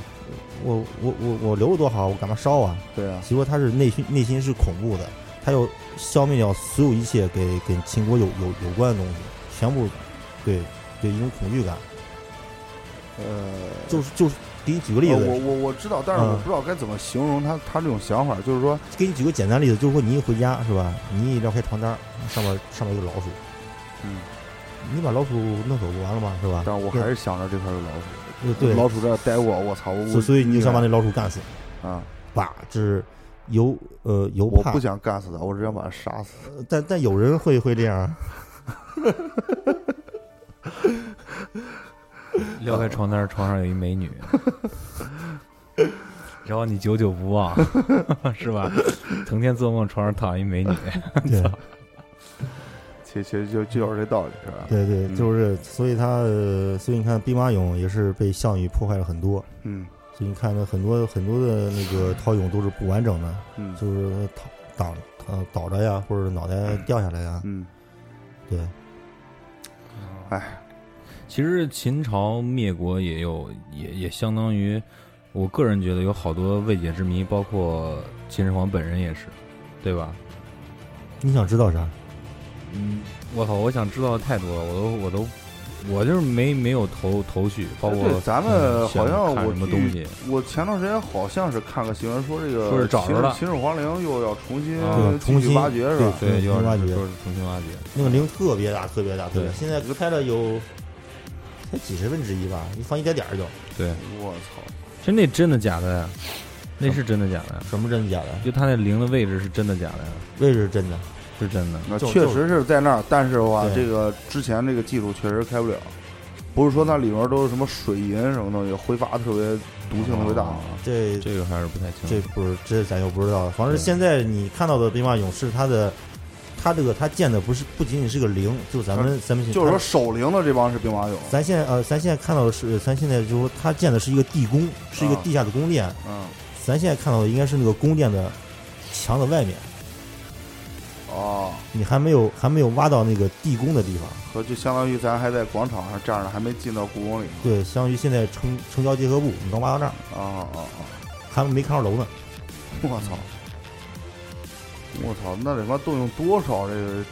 我我我我留着多好，我干嘛烧啊？对啊，所以说他是内心内心是恐怖的，他要消灭掉所有一切给给秦国有有有关的东西，全部对对一种恐惧感。呃，就是就是给你举个例子，呃我我我知道，但是嗯我不知道该怎么形容他他这种想法，就是说，给你举个简单例子，就是说你一回家是吧？你一撩开床单，上面上面有老鼠，嗯，你把老鼠弄走不完了吗？是吧？但我还是想着这块有老鼠，呃对，老鼠在这待过，我操，我所所以你就想把那老鼠干死，啊，把？这是由呃油怕我不，想干死它，我只想把它杀死。呃 但但有人会会这样，撩开床单，床上有一美女，然后你久久不忘，是吧？成天做梦床上躺一美女，对其其实就就是这道理，是吧？对对，嗯就是所以他呃所以你看兵马俑也是被项羽破坏了很多，嗯所以你看那很多很多的那个陶俑都是不完整的，嗯就是倒倒呃倒着呀，或者脑袋掉下来呀，嗯，对。哎，其实秦朝灭国也有，也也相当于，我个人觉得有好多未解之谜，包括秦始皇本人也是，对吧？你想知道啥？嗯，我操，我想知道的太多了，我都我都我就是没没有头头绪，包括咱们好像看我据什么东西，我前段时间好像是看个新闻说这个说是找着了秦始皇陵又要重新啊重新挖掘是吧？对对，又要挖掘说是重新挖掘，那个陵特别大，特别大，特别大。对现在开了有才几十分之一吧，你放一点点儿就。对，我操！其实那真的假的呀？那是真的假的呀？什么真的假的？就他那零的位置是真的假的呀？位置是真的，是真的。那就确实是在那儿，但是的话，对这个之前这个技术确实开不了，不是说它里面都是什么水银什么东西，挥发特别毒性特别大哦啊。这这个还是不太清楚这。不是这咱就不知道了。反正现在你看到的兵马俑是它的，它这个它建的不是不仅仅是个陵，就咱们咱们就是说，守陵的这帮是兵马俑，咱现在呃，咱现在看到的是，咱现在就是说，它建的是一个地宫，是一个啊地下的宫殿。嗯，咱现在看到的应该是那个宫殿的墙的外面，哦，你还没有还没有挖到那个地宫的地方。和就相当于咱还在广场上站着，还没进到故宫里。对，相当于现在城城郊结合部，你刚挖到那儿，啊啊啊！还没看着楼呢。我操！我操！那得他妈动用多少这个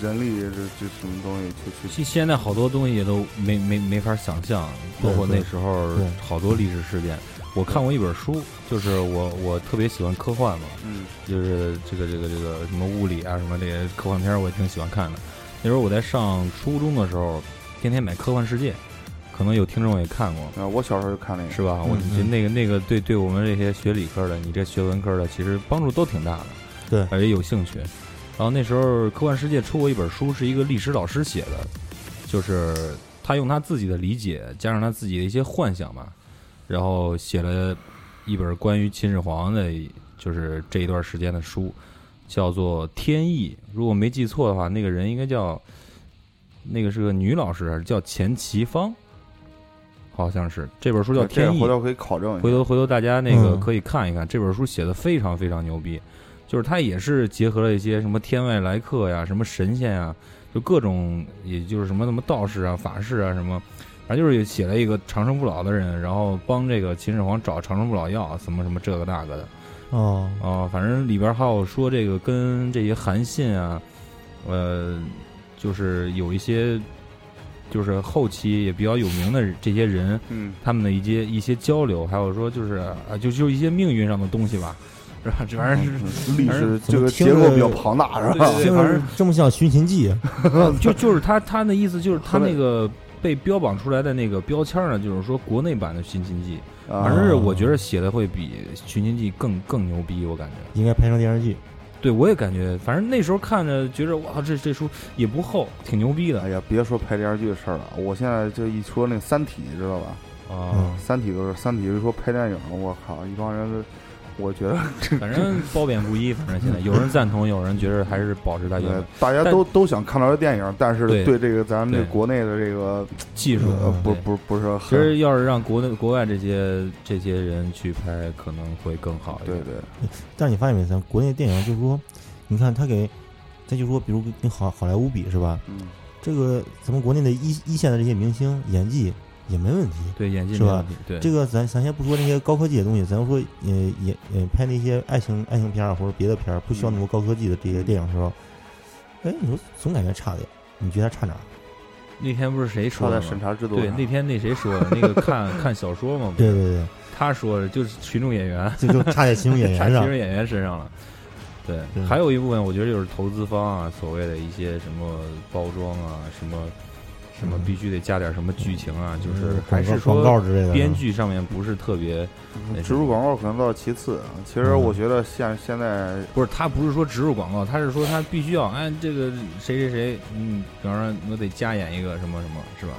人力这这什么东西去去现现在好多东西也都没没没法想象，包括那时候好多历史事件。我看过一本书，就是我我特别喜欢科幻嘛，嗯就是这个这个这个什么物理啊什么这些科幻片我也挺喜欢看的。那时候我在上初中的时候，天天买《科幻世界》，可能有听众也看过，啊！我小时候就看那个，是吧？嗯我觉得嗯那个那个对对我们这些学理科的，你这学文科的，其实帮助都挺大的。对而且有兴趣。然后那时候科幻世界出过一本书，是一个历史老师写的，就是他用他自己的理解加上他自己的一些幻想嘛，然后写了一本关于秦始皇的，就是这一段时间的书，叫做《天意》。如果没记错的话，那个人应该叫那个是个女老师，叫钱其芳，好像是这本书叫《天意回》。头可以考证一下。回头回头大家那个嗯可以看一看，这本书写的非常非常牛逼，就是它也是结合了一些什么天外来客呀、什么神仙呀，就各种，也就是什么什么道士啊、法师啊什么，反正就是写了一个长生不老的人，然后帮这个秦始皇找长生不老药，什么什么这个那个的，哦，哦，反正里边还有说这个跟这些韩信啊，呃，就是有一些，就是后期也比较有名的这些人，嗯，他们的一些一些交流，还有说就是啊，就就一些命运上的东西吧，是吧？这玩意儿是历史这个结构比较庞大，是吧？听着对反正这么像《寻秦记 》就就是他他的意思就是他那那个被标榜出来的那个标签呢，就是说国内版的《寻秦记》，啊反正是我觉得写的会比《寻秦记》更更牛逼，我感觉。应该拍成电视剧。对，我也感觉，反正那时候看着觉着哇，这这书也不厚，挺牛逼的哎呀，别说拍电视剧的事儿了，我现在就一说那《三体》，知道吧？啊。嗯三体》都是《三体》，一说拍电影，我靠，一帮人都，我觉得反正褒贬不一，反正现在有人赞同，有人觉得还是保持它原呃本大家都都想看到这电影，但是对对这个咱们这国内的这个技术呃不不不是其实要是让国内国外这些这些人去拍，可能会更好一点。对对，但是你发现没？咱国内电影就是说，你看他给，他就说，比如跟好好莱坞比是吧？嗯，这个咱们国内的一一线的这些明星演技也没问题。对演技是吧没问题？对，这个咱咱先不说那些高科技的东西，咱就说呃也呃拍那些爱情爱情片儿或者别的片儿，不需要那么高科技的这些电影的时候，哎，你说总感觉差点，你觉得他差哪儿？那天不是谁说的审？查制度对，那天那谁说的？那个看 看小说嘛，对对对，他说的，就是群众演员，就就差在群众演 差员上群众。演员身上了。对，对还有一部分我觉得就是投资方啊，所谓的一些什么包装啊，什么什么嗯必须得加点什么剧情啊，就是还是说广告说之类的。编剧上面不是特别，植入广告可能到其次，其实嗯我觉得现现在不是他不是说植入广告，他是说他必须要按这个谁谁谁，嗯，比方说我得加演一个什么什么，是吧？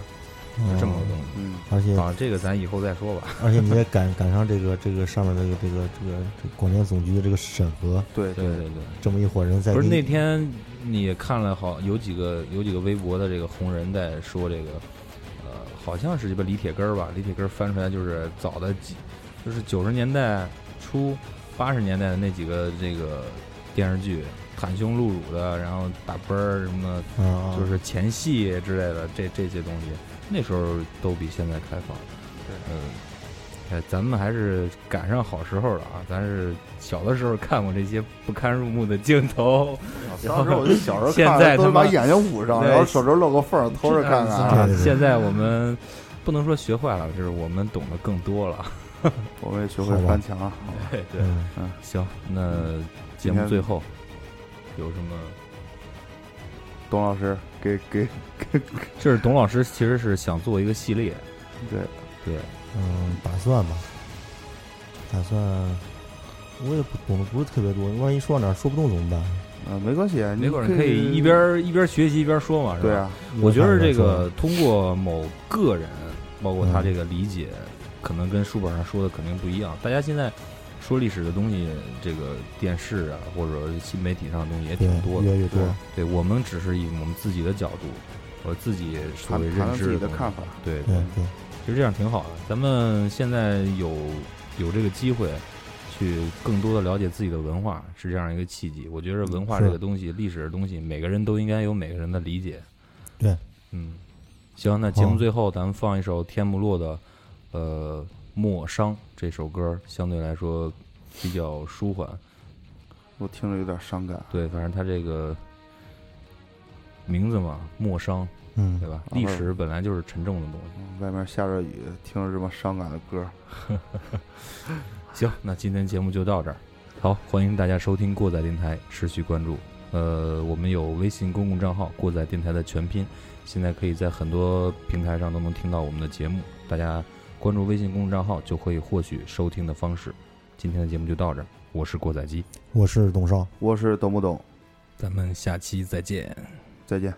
嗯这么个东西。嗯而且啊，这个咱以后再说吧。而且你也赶赶上这个这个上面这个这个这个这个广电总局的这个审核，对对对对。这么一伙人在不是那天你看了好有几个有几个微博的这个红人在说这个，呃，好像是这个李铁根儿吧，李铁根儿翻出来就是早的几，就是九十年代初八十年代的那几个这个电视剧，袒胸露乳的，然后打啵儿什么，啊，就是前戏之类的，这这些东西，那时候都比现在开放。对嗯，哎，咱们还是赶上好时候了啊！咱是小的时候看过这些不堪入目的镜头，当时我就小时候现在都把眼睛捂上，对然后手指露个缝，偷着看看。现在我们不能说学坏了，就是我们懂得更多了。我们也学会翻墙了。对对，嗯，行，那节目最后有什么？董老师给给给这是董老师其实是想做一个系列，对对，嗯，打算吧，打算，我也不懂得不是特别多，万一说到哪儿说不动怎么办？啊，没关系，你没关系可以一边儿一边儿学习一边儿说嘛，是吧？对啊，我觉得这个通过某个人，包括他嗯这个理解，可能跟书本上说的肯定不一样。大家现在说历史的东西，这个电视啊，或者新媒体上的东西也挺多的。越来越多，对我们只是以我们自己的角度，我自己所谓认知的看法。对对对，其实这样挺好的。咱们现在有有这个机会，去更多的了解自己的文化，是这样一个契机。我觉得文化这个东西，历史的东西，每个人都应该有每个人的理解。对，嗯，行，那节目最后咱们放一首天目洛的呃《陌伤》这首歌，相对来说比较舒缓。我听着有点伤感。对，反正他这个名字嘛，陌伤，嗯对，吧？啊历史本来就是沉重的东西。嗯外面下着雨，听着这么伤感的歌，行，那今天节目就到这儿。好，欢迎大家收听过载电台，持续关注。呃，我们有微信公共账号“过载电台”的全拼，现在可以在很多平台上都能听到我们的节目。大家关注微信公众账号，就可以获取收听的方式。今天的节目就到这儿，我是过载机，我是董少。我是懂不懂？咱们下期再见。再见。